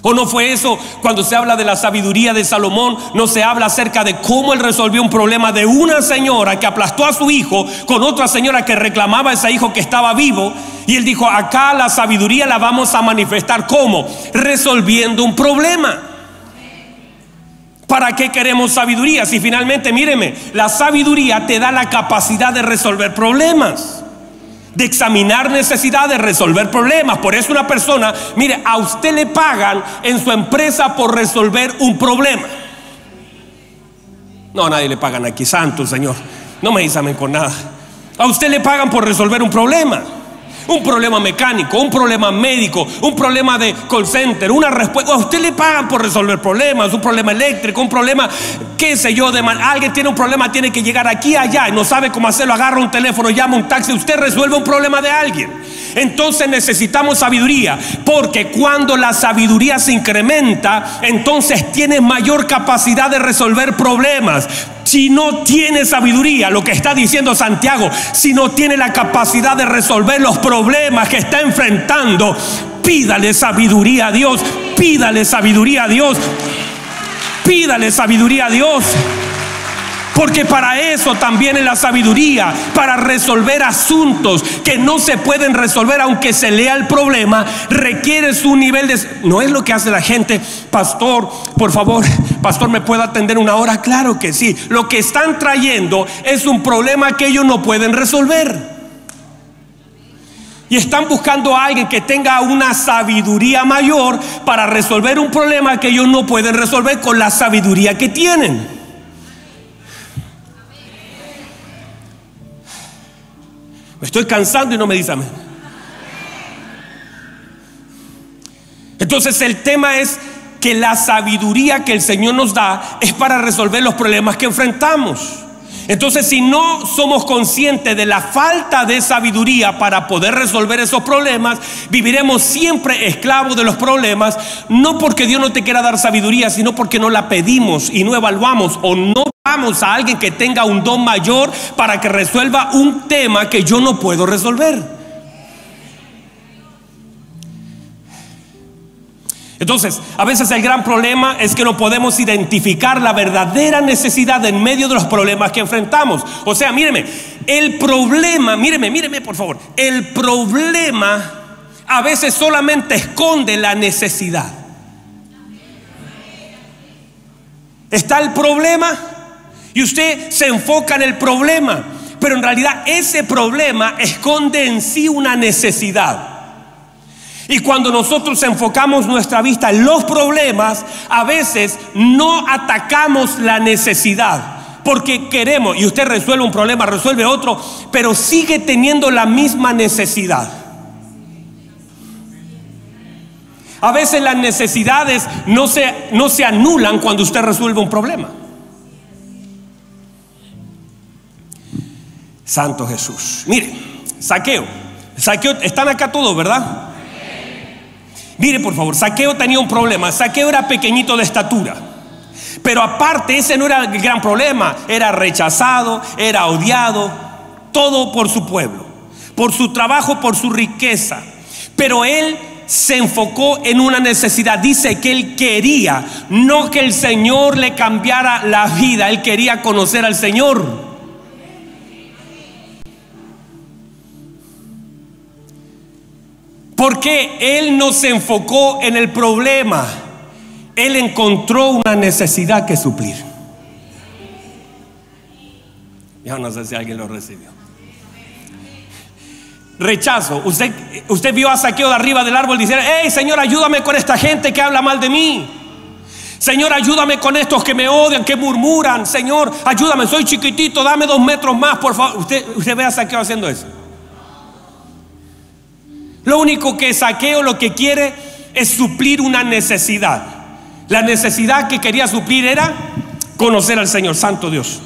¿O no fue eso cuando se habla de la sabiduría de Salomón? No se habla acerca de cómo él resolvió un problema de una señora que aplastó a su hijo con otra señora que reclamaba a ese hijo que estaba vivo. Y él dijo, acá la sabiduría la vamos a manifestar ¿cómo? Resolviendo un problema. ¿Para qué queremos sabiduría? Si finalmente, míreme, la sabiduría te da la capacidad de resolver problemas de examinar necesidades, resolver problemas. Por eso una persona, mire, a usted le pagan en su empresa por resolver un problema. No, a nadie le pagan aquí, santo Señor. No me examen con nada. A usted le pagan por resolver un problema un problema mecánico, un problema médico, un problema de call center, una respuesta. A usted le pagan por resolver problemas, un problema eléctrico, un problema, qué sé yo, de alguien tiene un problema, tiene que llegar aquí, allá y no sabe cómo hacerlo, agarra un teléfono, llama un taxi, usted resuelve un problema de alguien. Entonces necesitamos sabiduría, porque cuando la sabiduría se incrementa, entonces tiene mayor capacidad de resolver problemas. Si no tiene sabiduría, lo que está diciendo Santiago, si no tiene la capacidad de resolver los problemas que está enfrentando, pídale sabiduría a Dios, pídale sabiduría a Dios, pídale sabiduría a Dios. Porque para eso también es la sabiduría, para resolver asuntos que no se pueden resolver aunque se lea el problema, requiere su nivel de... No es lo que hace la gente, pastor, por favor, pastor, ¿me puede atender una hora? Claro que sí. Lo que están trayendo es un problema que ellos no pueden resolver. Y están buscando a alguien que tenga una sabiduría mayor para resolver un problema que ellos no pueden resolver con la sabiduría que tienen. Me estoy cansando y no me dice amén. Entonces el tema es que la sabiduría que el Señor nos da es para resolver los problemas que enfrentamos. Entonces, si no somos conscientes de la falta de sabiduría para poder resolver esos problemas, viviremos siempre esclavos de los problemas, no porque Dios no te quiera dar sabiduría, sino porque no la pedimos y no evaluamos o no vamos a alguien que tenga un don mayor para que resuelva un tema que yo no puedo resolver. Entonces, a veces el gran problema es que no podemos identificar la verdadera necesidad en medio de los problemas que enfrentamos. O sea, míreme, el problema, míreme, míreme por favor, el problema a veces solamente esconde la necesidad. Está el problema y usted se enfoca en el problema, pero en realidad ese problema esconde en sí una necesidad. Y cuando nosotros enfocamos nuestra vista en los problemas, a veces no atacamos la necesidad. Porque queremos, y usted resuelve un problema, resuelve otro, pero sigue teniendo la misma necesidad. A veces las necesidades no se, no se anulan cuando usted resuelve un problema. Santo Jesús. Mire, saqueo. Saqueo, están acá todos, ¿verdad? Mire, por favor, Saqueo tenía un problema. Saqueo era pequeñito de estatura. Pero aparte, ese no era el gran problema. Era rechazado, era odiado, todo por su pueblo, por su trabajo, por su riqueza. Pero él se enfocó en una necesidad. Dice que él quería, no que el Señor le cambiara la vida, él quería conocer al Señor. Porque Él no se enfocó en el problema, Él encontró una necesidad que suplir. Ya no sé si alguien lo recibió. Rechazo. Usted, usted vio a Saqueo de arriba del árbol diciendo, hey Señor, ayúdame con esta gente que habla mal de mí. Señor, ayúdame con estos que me odian, que murmuran. Señor, ayúdame, soy chiquitito, dame dos metros más, por favor. Usted, usted ve a Saqueo haciendo eso. Lo único que Saqueo lo que quiere es suplir una necesidad. La necesidad que quería suplir era conocer al Señor, Santo Dios.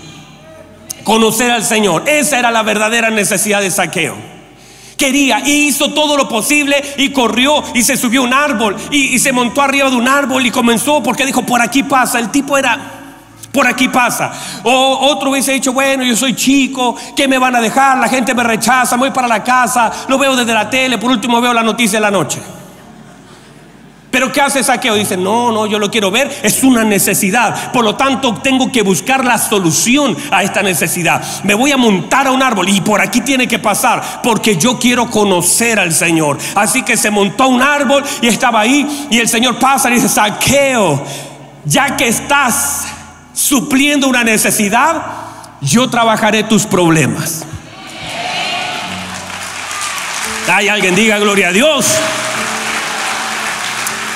Conocer al Señor. Esa era la verdadera necesidad de Saqueo. quería y hizo todo lo posible y corrió y se subió a un árbol y, y se montó arriba de un árbol y comenzó porque dijo, por aquí pasa. El tipo era por aquí pasa. O otro hubiese dicho, bueno, yo soy chico, ¿qué me van a dejar? La gente me rechaza, voy para la casa, lo veo desde la tele, por último veo la noticia de la noche. Pero ¿qué hace Saqueo? Dice, no, no, yo lo quiero ver, es una necesidad. Por lo tanto, tengo que buscar la solución a esta necesidad. Me voy a montar a un árbol y por aquí tiene que pasar, porque yo quiero conocer al Señor. Así que se montó un árbol y estaba ahí y el Señor pasa y dice, Saqueo, ya que estás supliendo una necesidad, yo trabajaré tus problemas. Hay alguien diga gloria a Dios.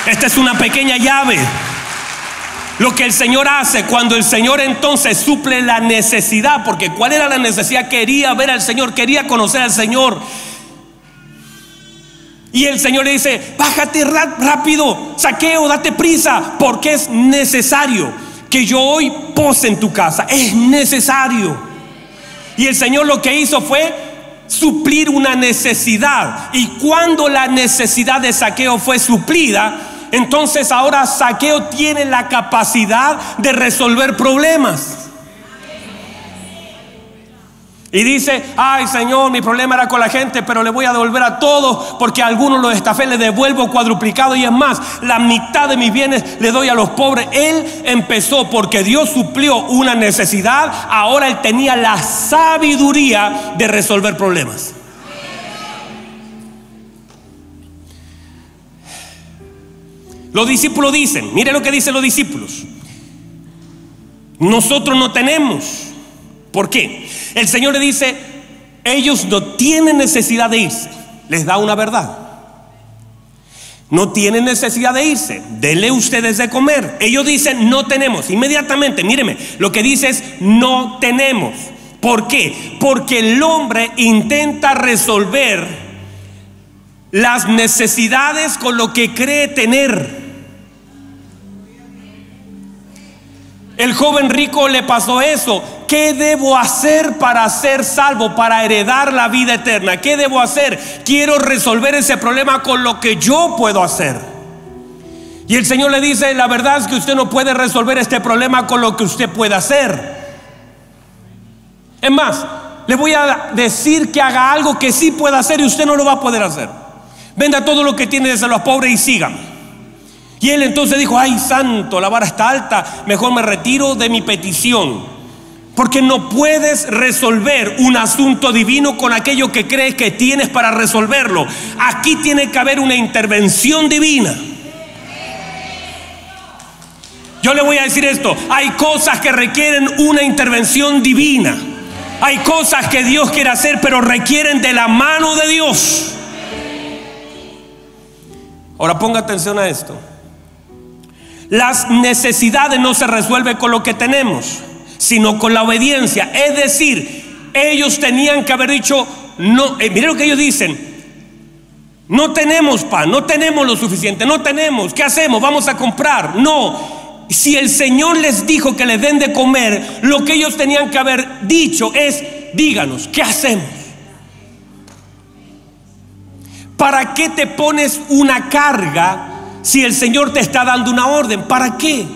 Esta es una pequeña llave. Lo que el Señor hace cuando el Señor entonces suple la necesidad, porque ¿cuál era la necesidad? Quería ver al Señor, quería conocer al Señor. Y el Señor le dice, bájate rápido, saqueo, date prisa, porque es necesario que yo hoy pose en tu casa. Es necesario. Y el Señor lo que hizo fue suplir una necesidad. Y cuando la necesidad de saqueo fue suplida, entonces ahora saqueo tiene la capacidad de resolver problemas. Y dice, ay Señor, mi problema era con la gente, pero le voy a devolver a todos porque a algunos los estafé, le devuelvo cuadruplicado y es más, la mitad de mis bienes le doy a los pobres. Él empezó porque Dios suplió una necesidad, ahora él tenía la sabiduría de resolver problemas. Los discípulos dicen, mire lo que dicen los discípulos, nosotros no tenemos. ¿Por qué? El Señor le dice, ellos no tienen necesidad de irse. Les da una verdad. No tienen necesidad de irse. Dele ustedes de comer. Ellos dicen, no tenemos. Inmediatamente, míreme, lo que dice es, no tenemos. ¿Por qué? Porque el hombre intenta resolver las necesidades con lo que cree tener. El joven rico le pasó eso. ¿Qué debo hacer para ser salvo, para heredar la vida eterna? ¿Qué debo hacer? Quiero resolver ese problema con lo que yo puedo hacer. Y el Señor le dice, la verdad es que usted no puede resolver este problema con lo que usted puede hacer. Es más, le voy a decir que haga algo que sí pueda hacer y usted no lo va a poder hacer. Venda todo lo que tiene de los pobres y sígame. Y él entonces dijo, ay santo, la vara está alta, mejor me retiro de mi petición. Porque no puedes resolver un asunto divino con aquello que crees que tienes para resolverlo. Aquí tiene que haber una intervención divina. Yo le voy a decir esto, hay cosas que requieren una intervención divina. Hay cosas que Dios quiere hacer, pero requieren de la mano de Dios. Ahora ponga atención a esto. Las necesidades no se resuelven con lo que tenemos, sino con la obediencia. Es decir, ellos tenían que haber dicho, no, eh, miren lo que ellos dicen, no tenemos pan, no tenemos lo suficiente, no tenemos, ¿qué hacemos? Vamos a comprar. No, si el Señor les dijo que les den de comer, lo que ellos tenían que haber dicho es, díganos, ¿qué hacemos? ¿Para qué te pones una carga si el Señor te está dando una orden? ¿Para qué?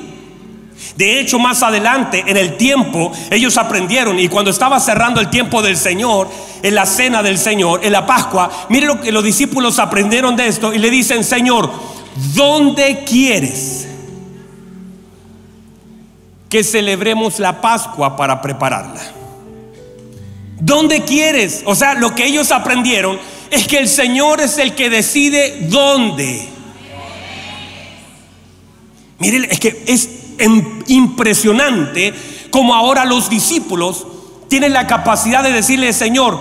De hecho, más adelante en el tiempo, ellos aprendieron y cuando estaba cerrando el tiempo del Señor, en la cena del Señor, en la Pascua, mire lo que los discípulos aprendieron de esto y le dicen, Señor, ¿dónde quieres que celebremos la Pascua para prepararla? ¿Dónde quieres? O sea, lo que ellos aprendieron es que el Señor es el que decide dónde. Miren, es que es impresionante como ahora los discípulos tienen la capacidad de decirle, Señor,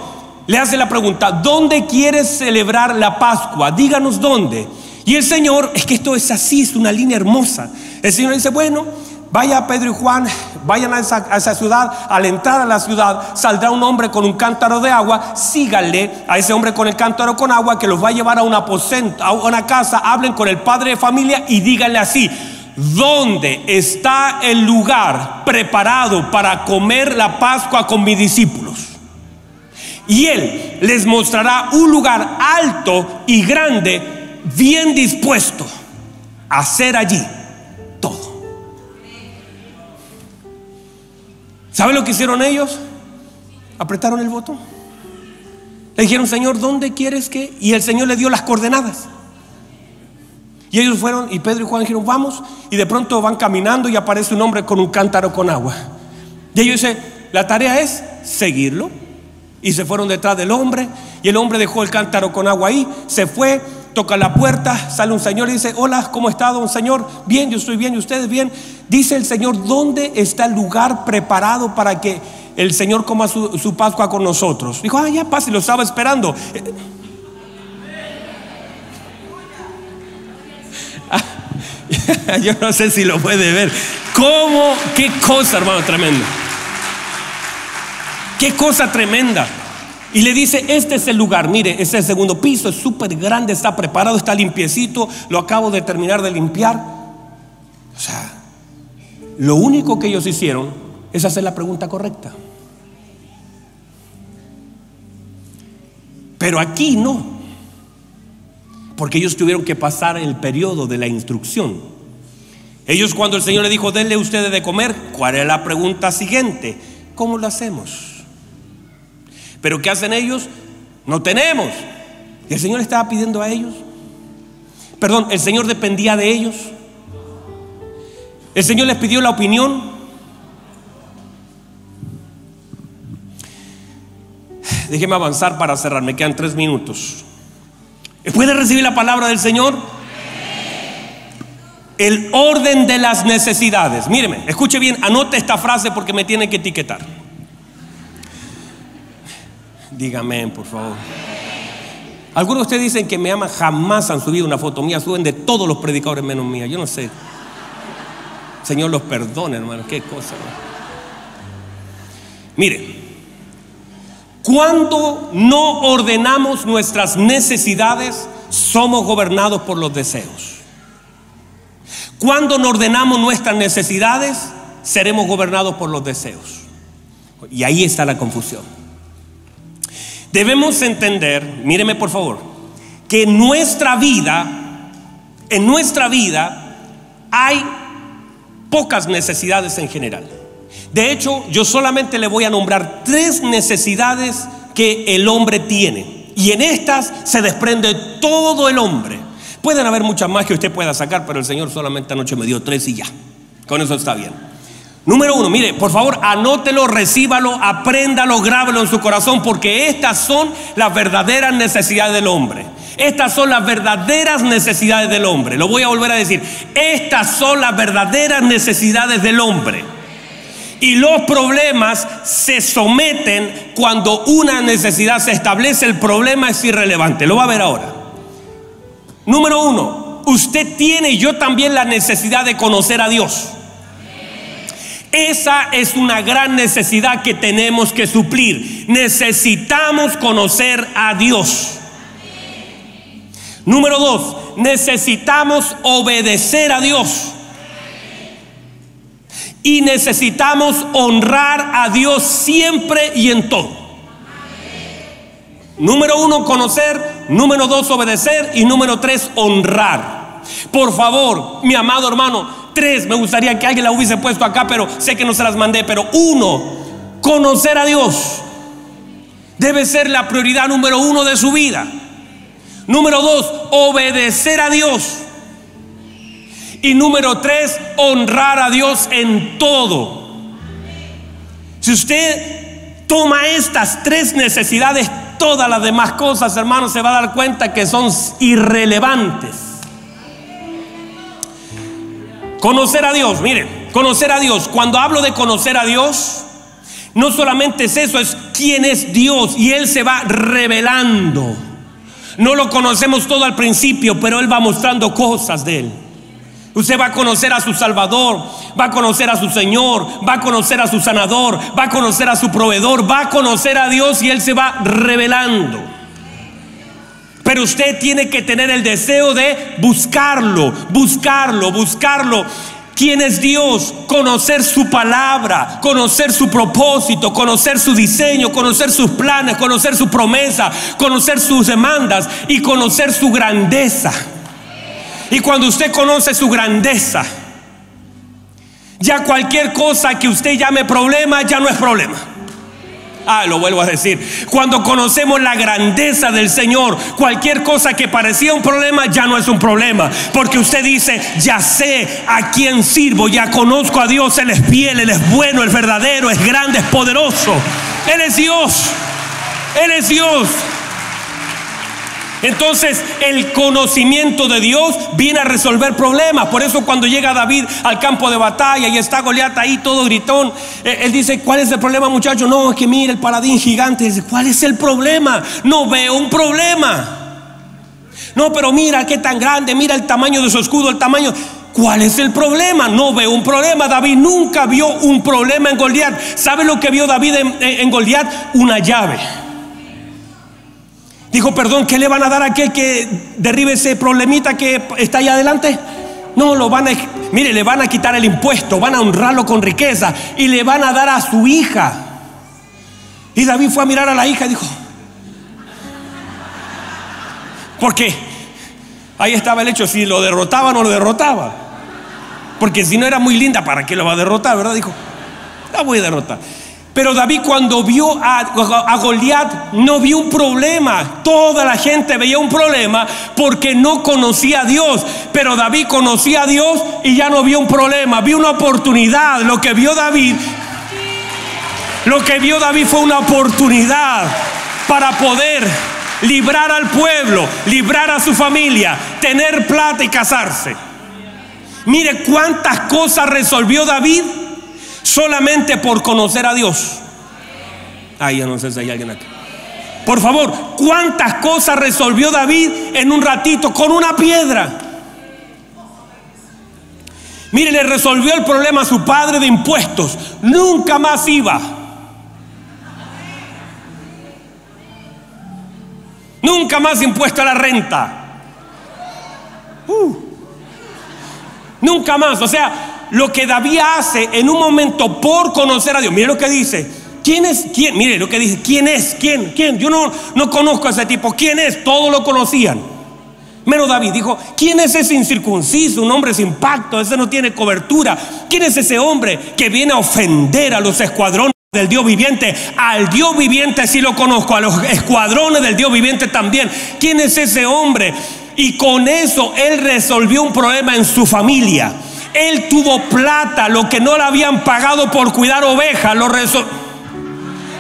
le hace la pregunta, ¿dónde quieres celebrar la Pascua? Díganos dónde. Y el Señor, es que esto es así, es una línea hermosa. El Señor dice, bueno, Vaya Pedro y Juan, vayan a esa, ciudad, a la entrada de la ciudad saldrá un hombre con un cántaro de agua, síganle a ese hombre con el cántaro con agua que los va a llevar a un aposento, a una casa, hablen con el padre de familia y díganle así, ¿dónde está el lugar preparado para comer la Pascua con mis discípulos? y Él les mostrará un lugar alto y grande, bien dispuesto a hacer allí todo. ¿Saben lo que hicieron ellos? Apretaron el botón. Le dijeron, Señor, ¿dónde quieres que? Y el Señor le dio las coordenadas. Y ellos fueron, y Pedro y Juan dijeron, vamos, y de pronto van caminando y aparece un hombre con un cántaro con agua. Y ellos dicen, la tarea es seguirlo. Y se fueron detrás del hombre, y el hombre dejó el cántaro con agua ahí, se fue, toca la puerta, sale un señor y dice, hola, ¿cómo está, don señor? Bien, yo estoy bien, ¿y ustedes bien? Dice el Señor, ¿dónde está el lugar preparado para que el Señor coma su, su Pascua con nosotros? Dijo, ah, ya pase, lo estaba esperando. Yo no sé si lo puede ver. ¿Cómo? ¿Qué cosa, hermano, tremenda? ¿Qué cosa tremenda? Y le dice, este es el lugar, mire, es el segundo piso, es súper grande, está preparado, está limpiecito, lo acabo de terminar de limpiar. O sea, lo único que ellos hicieron es hacer la pregunta correcta. Pero aquí no porque ellos tuvieron que pasar el periodo de la instrucción. Ellos cuando el Señor le dijo, denle ustedes de comer, ¿cuál es la pregunta siguiente? ¿Cómo lo hacemos? Pero ¿qué hacen ellos? No tenemos. Y el Señor estaba pidiendo a ellos. Perdón, el Señor dependía de ellos. El Señor les pidió la opinión. Déjeme avanzar para cerrar, me quedan tres minutos. ¿Puede recibir la palabra del Señor? El orden de las necesidades. Míreme, escuche bien, anote esta frase porque me tiene que etiquetar. Dígame, por favor. Algunos de ustedes dicen que me aman, jamás han subido una foto mía, suben de todos los predicadores menos mía. Yo no sé. Señor los perdone, hermano, qué cosa. Mire, cuando no ordenamos nuestras necesidades, somos gobernados por los deseos. Cuando no ordenamos nuestras necesidades, seremos gobernados por los deseos. Y ahí está la confusión. Debemos entender, míreme por favor, que en nuestra vida, en nuestra vida hay pocas necesidades en general. De hecho, yo solamente le voy a nombrar tres necesidades que el hombre tiene. Y en estas se desprende todo el hombre. Pueden haber muchas más que usted pueda sacar, pero el Señor solamente anoche me dio tres y ya. Con eso está bien. Número uno, mire, por favor, anótelo, recíbalo, apréndalo, grábelo en su corazón, porque estas son las verdaderas necesidades del hombre. Estas son las verdaderas necesidades del hombre. Lo voy a volver a decir. Estas son las verdaderas necesidades del hombre. Y los problemas se someten cuando una necesidad se establece, el problema es irrelevante. Lo va a ver ahora. Número uno, usted tiene y yo también la necesidad de conocer a Dios. Esa es una gran necesidad que tenemos que suplir. Necesitamos conocer a Dios. Número dos, necesitamos obedecer a Dios. Y necesitamos honrar a Dios siempre y en todo. Número uno, conocer. Número dos, obedecer. Y número tres, honrar. Por favor, mi amado hermano, tres, me gustaría que alguien la hubiese puesto acá, pero sé que no se las mandé. Pero uno, conocer a Dios. Debe ser la prioridad número uno de su vida. Número dos, obedecer a Dios. Y número tres, honrar a Dios en todo. Si usted toma estas tres necesidades, todas las demás cosas, hermanos, se va a dar cuenta que son irrelevantes. Conocer a Dios, miren, conocer a Dios. Cuando hablo de conocer a Dios, no solamente es eso, es quién es Dios y Él se va revelando. No lo conocemos todo al principio, pero Él va mostrando cosas de Él. Usted va a conocer a su Salvador, va a conocer a su Señor, va a conocer a su sanador, va a conocer a su proveedor, va a conocer a Dios y Él se va revelando. Pero usted tiene que tener el deseo de buscarlo, buscarlo, buscarlo. quién es Dios, conocer su palabra, conocer su propósito, conocer su diseño, conocer sus planes, conocer su promesa, conocer sus demandas y conocer su grandeza. Y cuando usted conoce su grandeza, ya cualquier cosa que usted llame problema ya no es problema. Ah, lo vuelvo a decir. Cuando conocemos la grandeza del Señor, cualquier cosa que parecía un problema ya no es un problema. Porque usted dice, ya sé a quién sirvo, ya conozco a Dios, Él es fiel, Él es bueno, es verdadero, es grande, es poderoso. Él es Dios. Él es Dios. Entonces el conocimiento de Dios viene a resolver problemas. Por eso cuando llega David al campo de batalla y está Goliat ahí todo gritón, eh, él dice, ¿cuál es el problema muchacho? No, es que mira el paladín gigante. Dice, ¿cuál es el problema? No veo un problema. No, pero mira qué tan grande, mira el tamaño de su escudo, el tamaño... ¿Cuál es el problema? No veo un problema. David nunca vio un problema en Goliat. ¿Sabe lo que vio David en, en Goliat? Una llave. Dijo, perdón, ¿qué le van a dar a aquel que derribe ese problemita que está allá adelante? No, lo van a, mire, le van a quitar el impuesto, van a honrarlo con riqueza y le van a dar a su hija. Y David fue a mirar a la hija y dijo, ¿por qué? Ahí estaba el hecho, si lo derrotaba o no lo derrotaba. Porque si no era muy linda, ¿para qué lo va a derrotar? ¿Verdad? Dijo, la voy a derrotar. Pero David cuando vio a, a Goliat no vio un problema. Toda la gente veía un problema porque no conocía a Dios. Pero David conocía a Dios y ya no vio un problema, vio una oportunidad. Lo que vio David, lo que vio David fue una oportunidad para poder librar al pueblo, librar a su familia, tener plata y casarse. Mire cuántas cosas resolvió David solamente por conocer a Dios. Ay, ya no sé si hay alguien aquí. Por favor, ¿cuántas cosas resolvió David en un ratito con una piedra? Mire, le resolvió el problema a su padre de impuestos. Nunca más iba. Nunca más impuesto a la renta. Uh. Nunca más. O sea, lo que David hace en un momento por conocer a Dios. Mire lo que dice. ¿Quién es? ¿Quién? Mire lo que dice. ¿Quién es? ¿Quién? ¿Quién? Yo no, no conozco a ese tipo. ¿Quién es? Todos lo conocían. Menos David dijo, ¿quién es ese incircunciso? Un hombre sin pacto, ese no tiene cobertura. ¿Quién es ese hombre que viene a ofender a los escuadrones del Dios viviente? Al Dios viviente sí lo conozco, a los escuadrones del Dios viviente también. ¿Quién es ese hombre? Y con eso él resolvió un problema en su familia. Él tuvo plata, lo que no le habían pagado por cuidar ovejas,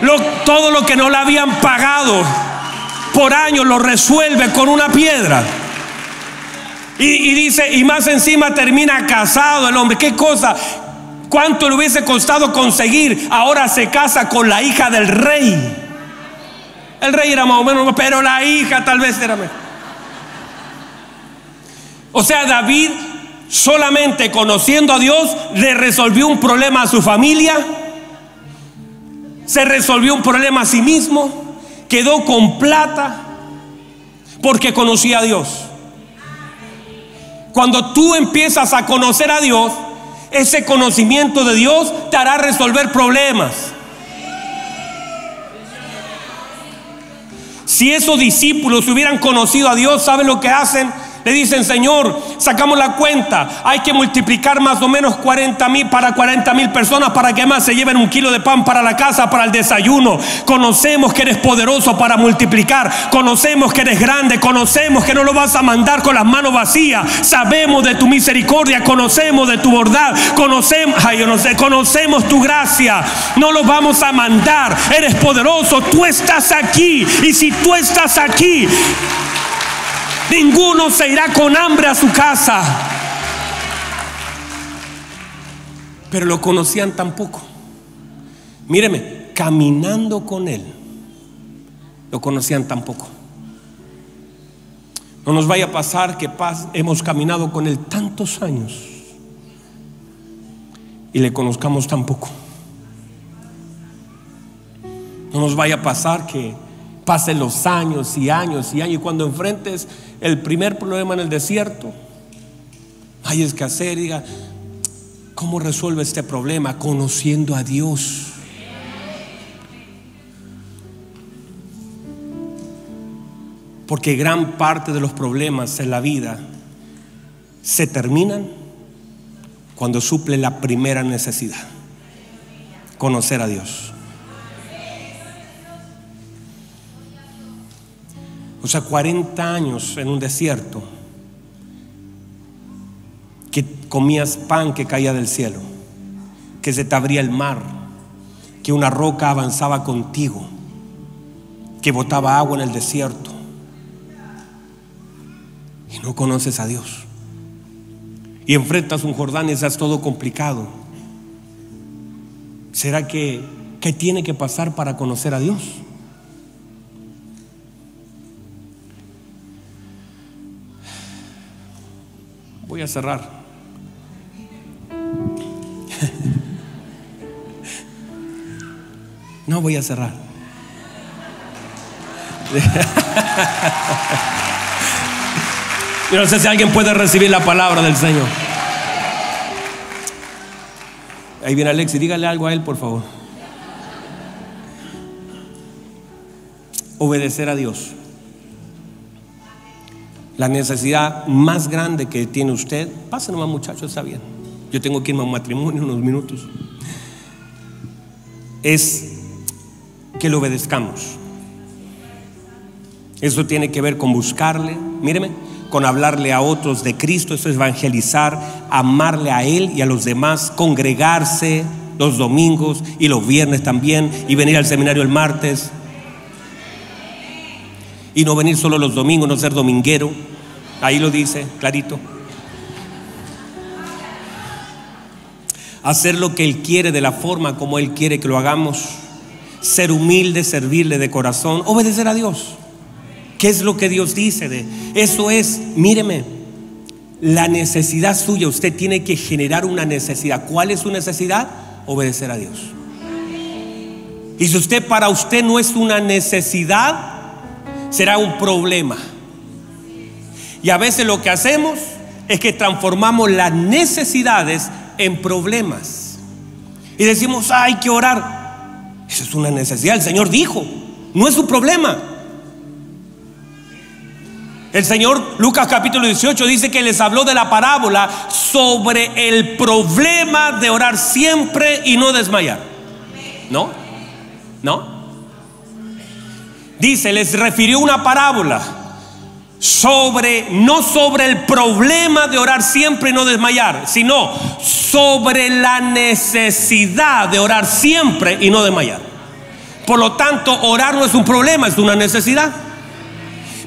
lo, todo lo que no le habían pagado por años lo resuelve con una piedra. Y, y, dice, y más encima termina casado el hombre. ¿Qué cosa? ¿Cuánto le hubiese costado conseguir? Ahora se casa con la hija del rey. El rey era más o menos, pero la hija tal vez era mejor. O sea, David solamente conociendo a Dios le resolvió un problema a su familia, se resolvió un problema a sí mismo, quedó con plata porque conocía a Dios. Cuando tú empiezas a conocer a Dios, ese conocimiento de Dios te hará resolver problemas. Si esos discípulos hubieran conocido a Dios, ¿saben lo que hacen? Le dicen, Señor, sacamos la cuenta, hay que multiplicar más o menos 40 mil para 40 mil personas para que más se lleven un kilo de pan para la casa, para el desayuno. Conocemos que eres poderoso para multiplicar, conocemos que eres grande, conocemos que no lo vas a mandar con las manos vacías. Sabemos de tu misericordia, conocemos de tu bondad, conocemos, ay, yo no sé, conocemos tu gracia. No lo vamos a mandar, eres poderoso, tú estás aquí. Y si tú estás aquí, Ninguno se irá con hambre a su casa. Pero lo conocían tampoco. Míreme, caminando con él, lo conocían tampoco. No nos vaya a pasar que hemos caminado con él tantos años y le conozcamos tampoco. No nos vaya a pasar que pasen los años y años y años y cuando enfrentes el primer problema en el desierto, hay escasez, diga, ¿Cómo resuelve este problema? Conociendo a Dios. Porque gran parte de los problemas en la vida se terminan cuando suple la primera necesidad, conocer a Dios. O sea, 40 años en un desierto, que comías pan que caía del cielo, que se te abría el mar, que una roca avanzaba contigo, que botaba agua en el desierto, y no conoces a Dios. Y enfrentas un Jordán y estás todo complicado. ¿Será que qué tiene que pasar para conocer a Dios? Voy a cerrar. No voy a cerrar. Yo no sé si alguien puede recibir la palabra del Señor. Ahí viene Alexi, dígale algo a él, por favor. Obedecer a Dios. La necesidad más grande que tiene usted, pase nomás muchachos, está bien. Yo tengo que irme a un matrimonio unos minutos. Es que le obedezcamos. Eso tiene que ver con buscarle. Míreme, con hablarle a otros de Cristo, eso es evangelizar, amarle a Él y a los demás, congregarse los domingos y los viernes también y venir al seminario el martes. Y no venir solo los domingos, no ser dominguero. Ahí lo dice, clarito. Hacer lo que Él quiere de la forma como Él quiere que lo hagamos. Ser humilde, servirle de corazón, obedecer a Dios. ¿Qué es lo que Dios dice de eso es, míreme, la necesidad suya, usted tiene que generar una necesidad. ¿Cuál es su necesidad? Obedecer a Dios. Y si usted para usted no es una necesidad, será un problema. Y a veces lo que hacemos es que transformamos las necesidades en problemas. Y decimos, hay que orar. Eso es una necesidad. El Señor dijo, no es un problema. El Señor, Lucas capítulo 18, dice que les habló de la parábola sobre el problema de orar siempre y no desmayar. ¿No? ¿No? Dice, les refirió una parábola sobre, no sobre el problema de orar siempre y no desmayar, sino sobre la necesidad de orar siempre y no desmayar. Por lo tanto, orar no es un problema, es una necesidad.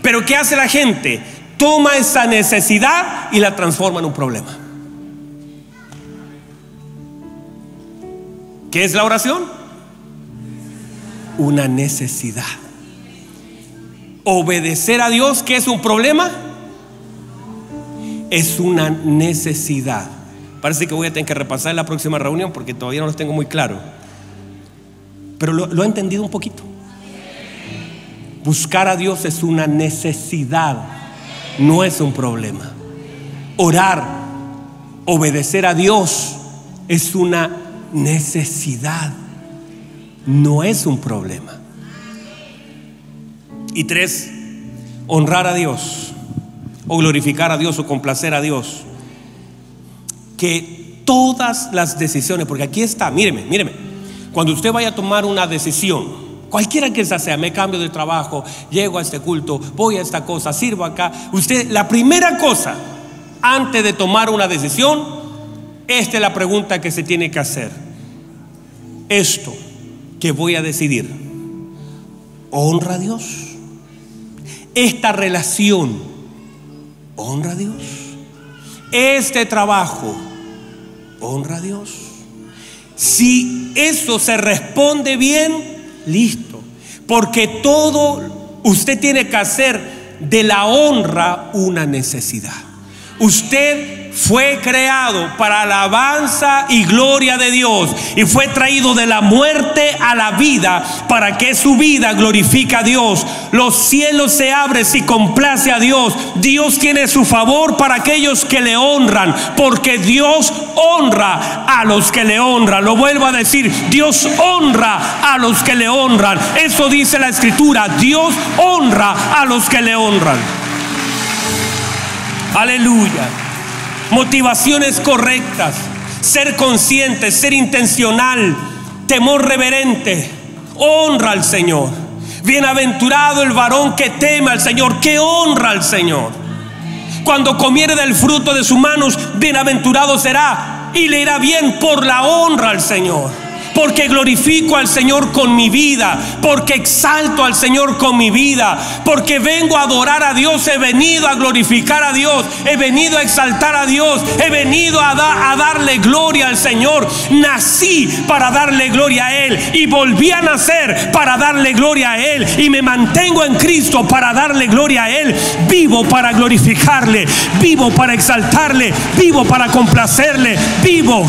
Pero ¿qué hace la gente? Toma esa necesidad y la transforma en un problema. ¿Qué es la oración? Una necesidad. Obedecer a Dios, ¿qué es un problema? Es una necesidad. Parece que voy a tener que repasar en la próxima reunión porque todavía no lo tengo muy claro. Pero lo he entendido un poquito. Buscar a Dios es una necesidad, no es un problema. Orar, obedecer a Dios es una necesidad, no es un problema. Y tres, honrar a Dios o glorificar a Dios o complacer a Dios. Que todas las decisiones, porque aquí está, míreme, míreme, cuando usted vaya a tomar una decisión, Cualquiera que sea, me cambio de trabajo, llego a este culto, voy a esta cosa, sirvo acá. Usted, la primera cosa, antes de tomar una decisión, esta es la pregunta que se tiene que hacer. Esto que voy a decidir, ¿honra a Dios? Esta relación, ¿honra a Dios? Este trabajo, ¿honra a Dios? Si eso se responde bien, listo. Porque todo usted tiene que hacer de la honra una necesidad. Usted fue creado para alabanza y gloria de Dios y fue traído de la muerte a la vida para que su vida glorifique a Dios. Los cielos se abren si complace a Dios. Dios tiene su favor para aquellos que le honran, porque Dios honra a los que le honran. Lo vuelvo a decir, Dios honra a los que le honran. Eso dice la escritura, Dios honra a los que le honran. Aleluya motivaciones correctas, ser consciente, ser intencional, temor reverente, honra al Señor. Bienaventurado el varón que teme al Señor, que honra al Señor. Cuando comiere del fruto de sus manos, bienaventurado será y le irá bien por la honra al Señor porque glorifico al Señor con mi vida, porque exalto al Señor con mi vida, porque vengo a adorar a Dios, he venido a glorificar a Dios, he venido a exaltar a Dios, he venido a, darle gloria al Señor. Nací para darle gloria a Él y volví a nacer para darle gloria a Él y me mantengo en Cristo para darle gloria a Él. Vivo para glorificarle, vivo para exaltarle, vivo para complacerle, vivo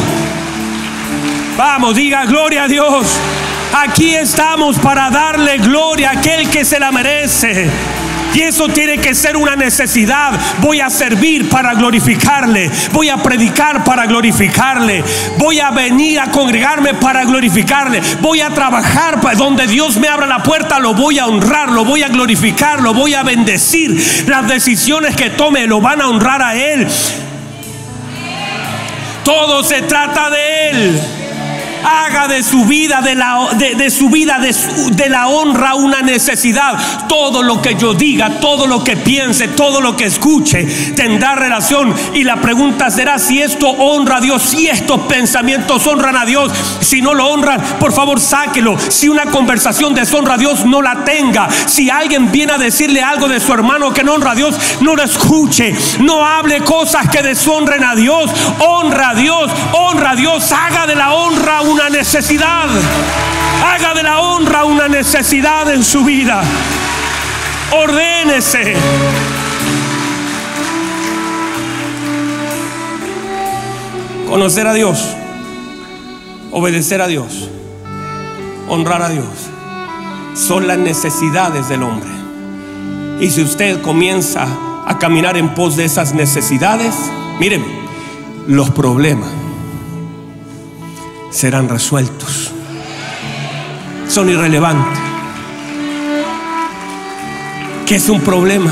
Vamos, diga gloria a Dios. Aquí estamos para darle gloria a aquel que se la merece. Y eso tiene que ser una necesidad. Voy a servir para glorificarle. Voy a predicar para glorificarle. Voy a venir a congregarme para glorificarle. Voy a trabajar para donde Dios me abra la puerta. Lo voy a honrar, lo voy a glorificar, lo voy a bendecir. Las decisiones que tome lo van a honrar a Él. Todo se trata de Él haga de su vida, de, la, de, su vida, de, de la honra una necesidad. Todo lo que yo diga, todo lo que piense, todo lo que escuche, tendrá relación. Y la pregunta será si esto honra a Dios, si estos pensamientos honran a Dios. Si no lo honran, por favor sáquelo. Si una conversación deshonra a Dios, no la tenga. Si alguien viene a decirle algo de su hermano que no honra a Dios, no lo escuche. No hable cosas que deshonren a Dios. Honra a Dios, honra a Dios. Haga de la honra una necesidad. Haga de la honra una necesidad en su vida. Ordénese. Conocer a Dios, obedecer a Dios, honrar a Dios, son las necesidades del hombre. Y si usted comienza a caminar en pos de esas necesidades, míreme, los problemas serán resueltos. Son irrelevantes. ¿Qué es un problema?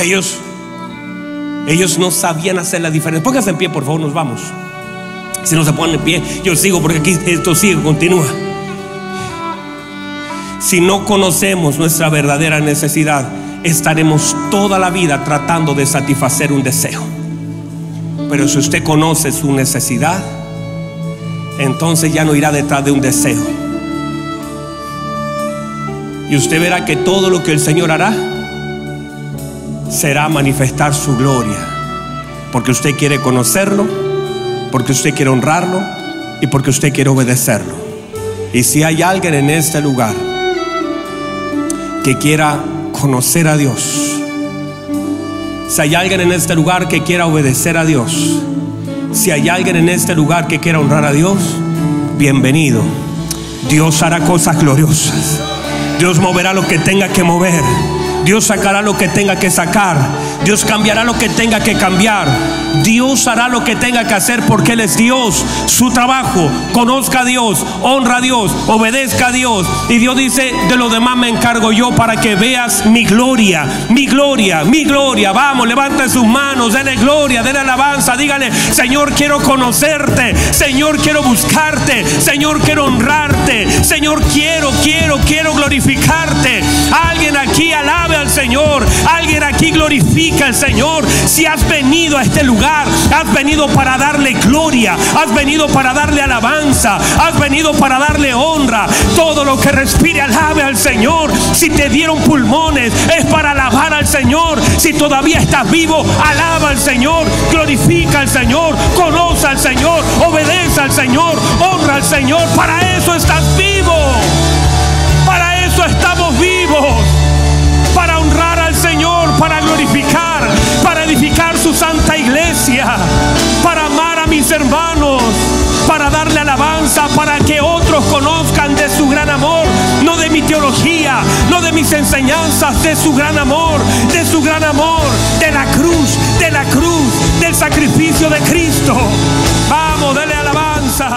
Ellos, ellos no sabían hacer la diferencia. Pónganse en pie, por favor, nos vamos. Si no se ponen en pie, yo sigo porque aquí esto sigue, continúa. Si no conocemos nuestra verdadera necesidad, estaremos toda la vida tratando de satisfacer un deseo. Pero si usted conoce su necesidad, entonces ya no irá detrás de un deseo. Y usted verá que todo lo que el Señor hará será manifestar su gloria. Porque usted quiere conocerlo, porque usted quiere honrarlo y porque usted quiere obedecerlo. Y si hay alguien en este lugar que quiera conocer a Dios, si hay alguien en este lugar que quiera obedecer a Dios, si hay alguien en este lugar que quiera honrar a Dios, bienvenido. Dios hará cosas gloriosas. Dios moverá lo que tenga que mover. Dios sacará lo que tenga que sacar. Dios cambiará lo que tenga que cambiar. Dios hará lo que tenga que hacer porque Él es Dios. Su trabajo, conozca a Dios, honra a Dios, obedezca a Dios. Y Dios dice, de lo demás me encargo yo para que veas mi gloria, mi gloria, mi gloria. Vamos, levante sus manos, denle gloria, denle alabanza. Dígale, Señor, quiero conocerte. Señor, quiero buscarte. Señor, quiero honrarte. Señor, quiero, quiero, quiero glorificarte. Alguien aquí alabe al Señor. Alguien aquí glorifica al Señor. Si has venido a este lugar Has venido para darle gloria. Has venido para darle alabanza. Has venido para darle honra. Todo lo que respire, alabe al Señor. Si te dieron pulmones, es para alabar al Señor. Si todavía estás vivo, alaba al Señor. Glorifica al Señor. Conoce al Señor. Obedece al Señor. Honra al Señor. Para eso estás vivo. Para eso estamos vivos. Para honrar al Señor. Para glorificar para para amar a mis hermanos, para darle alabanza, para que otros conozcan de su gran amor, no de mi teología, no de mis enseñanzas, de su gran amor, de su gran amor, de la cruz, de la cruz, del sacrificio de Cristo. Vamos, dele alabanza.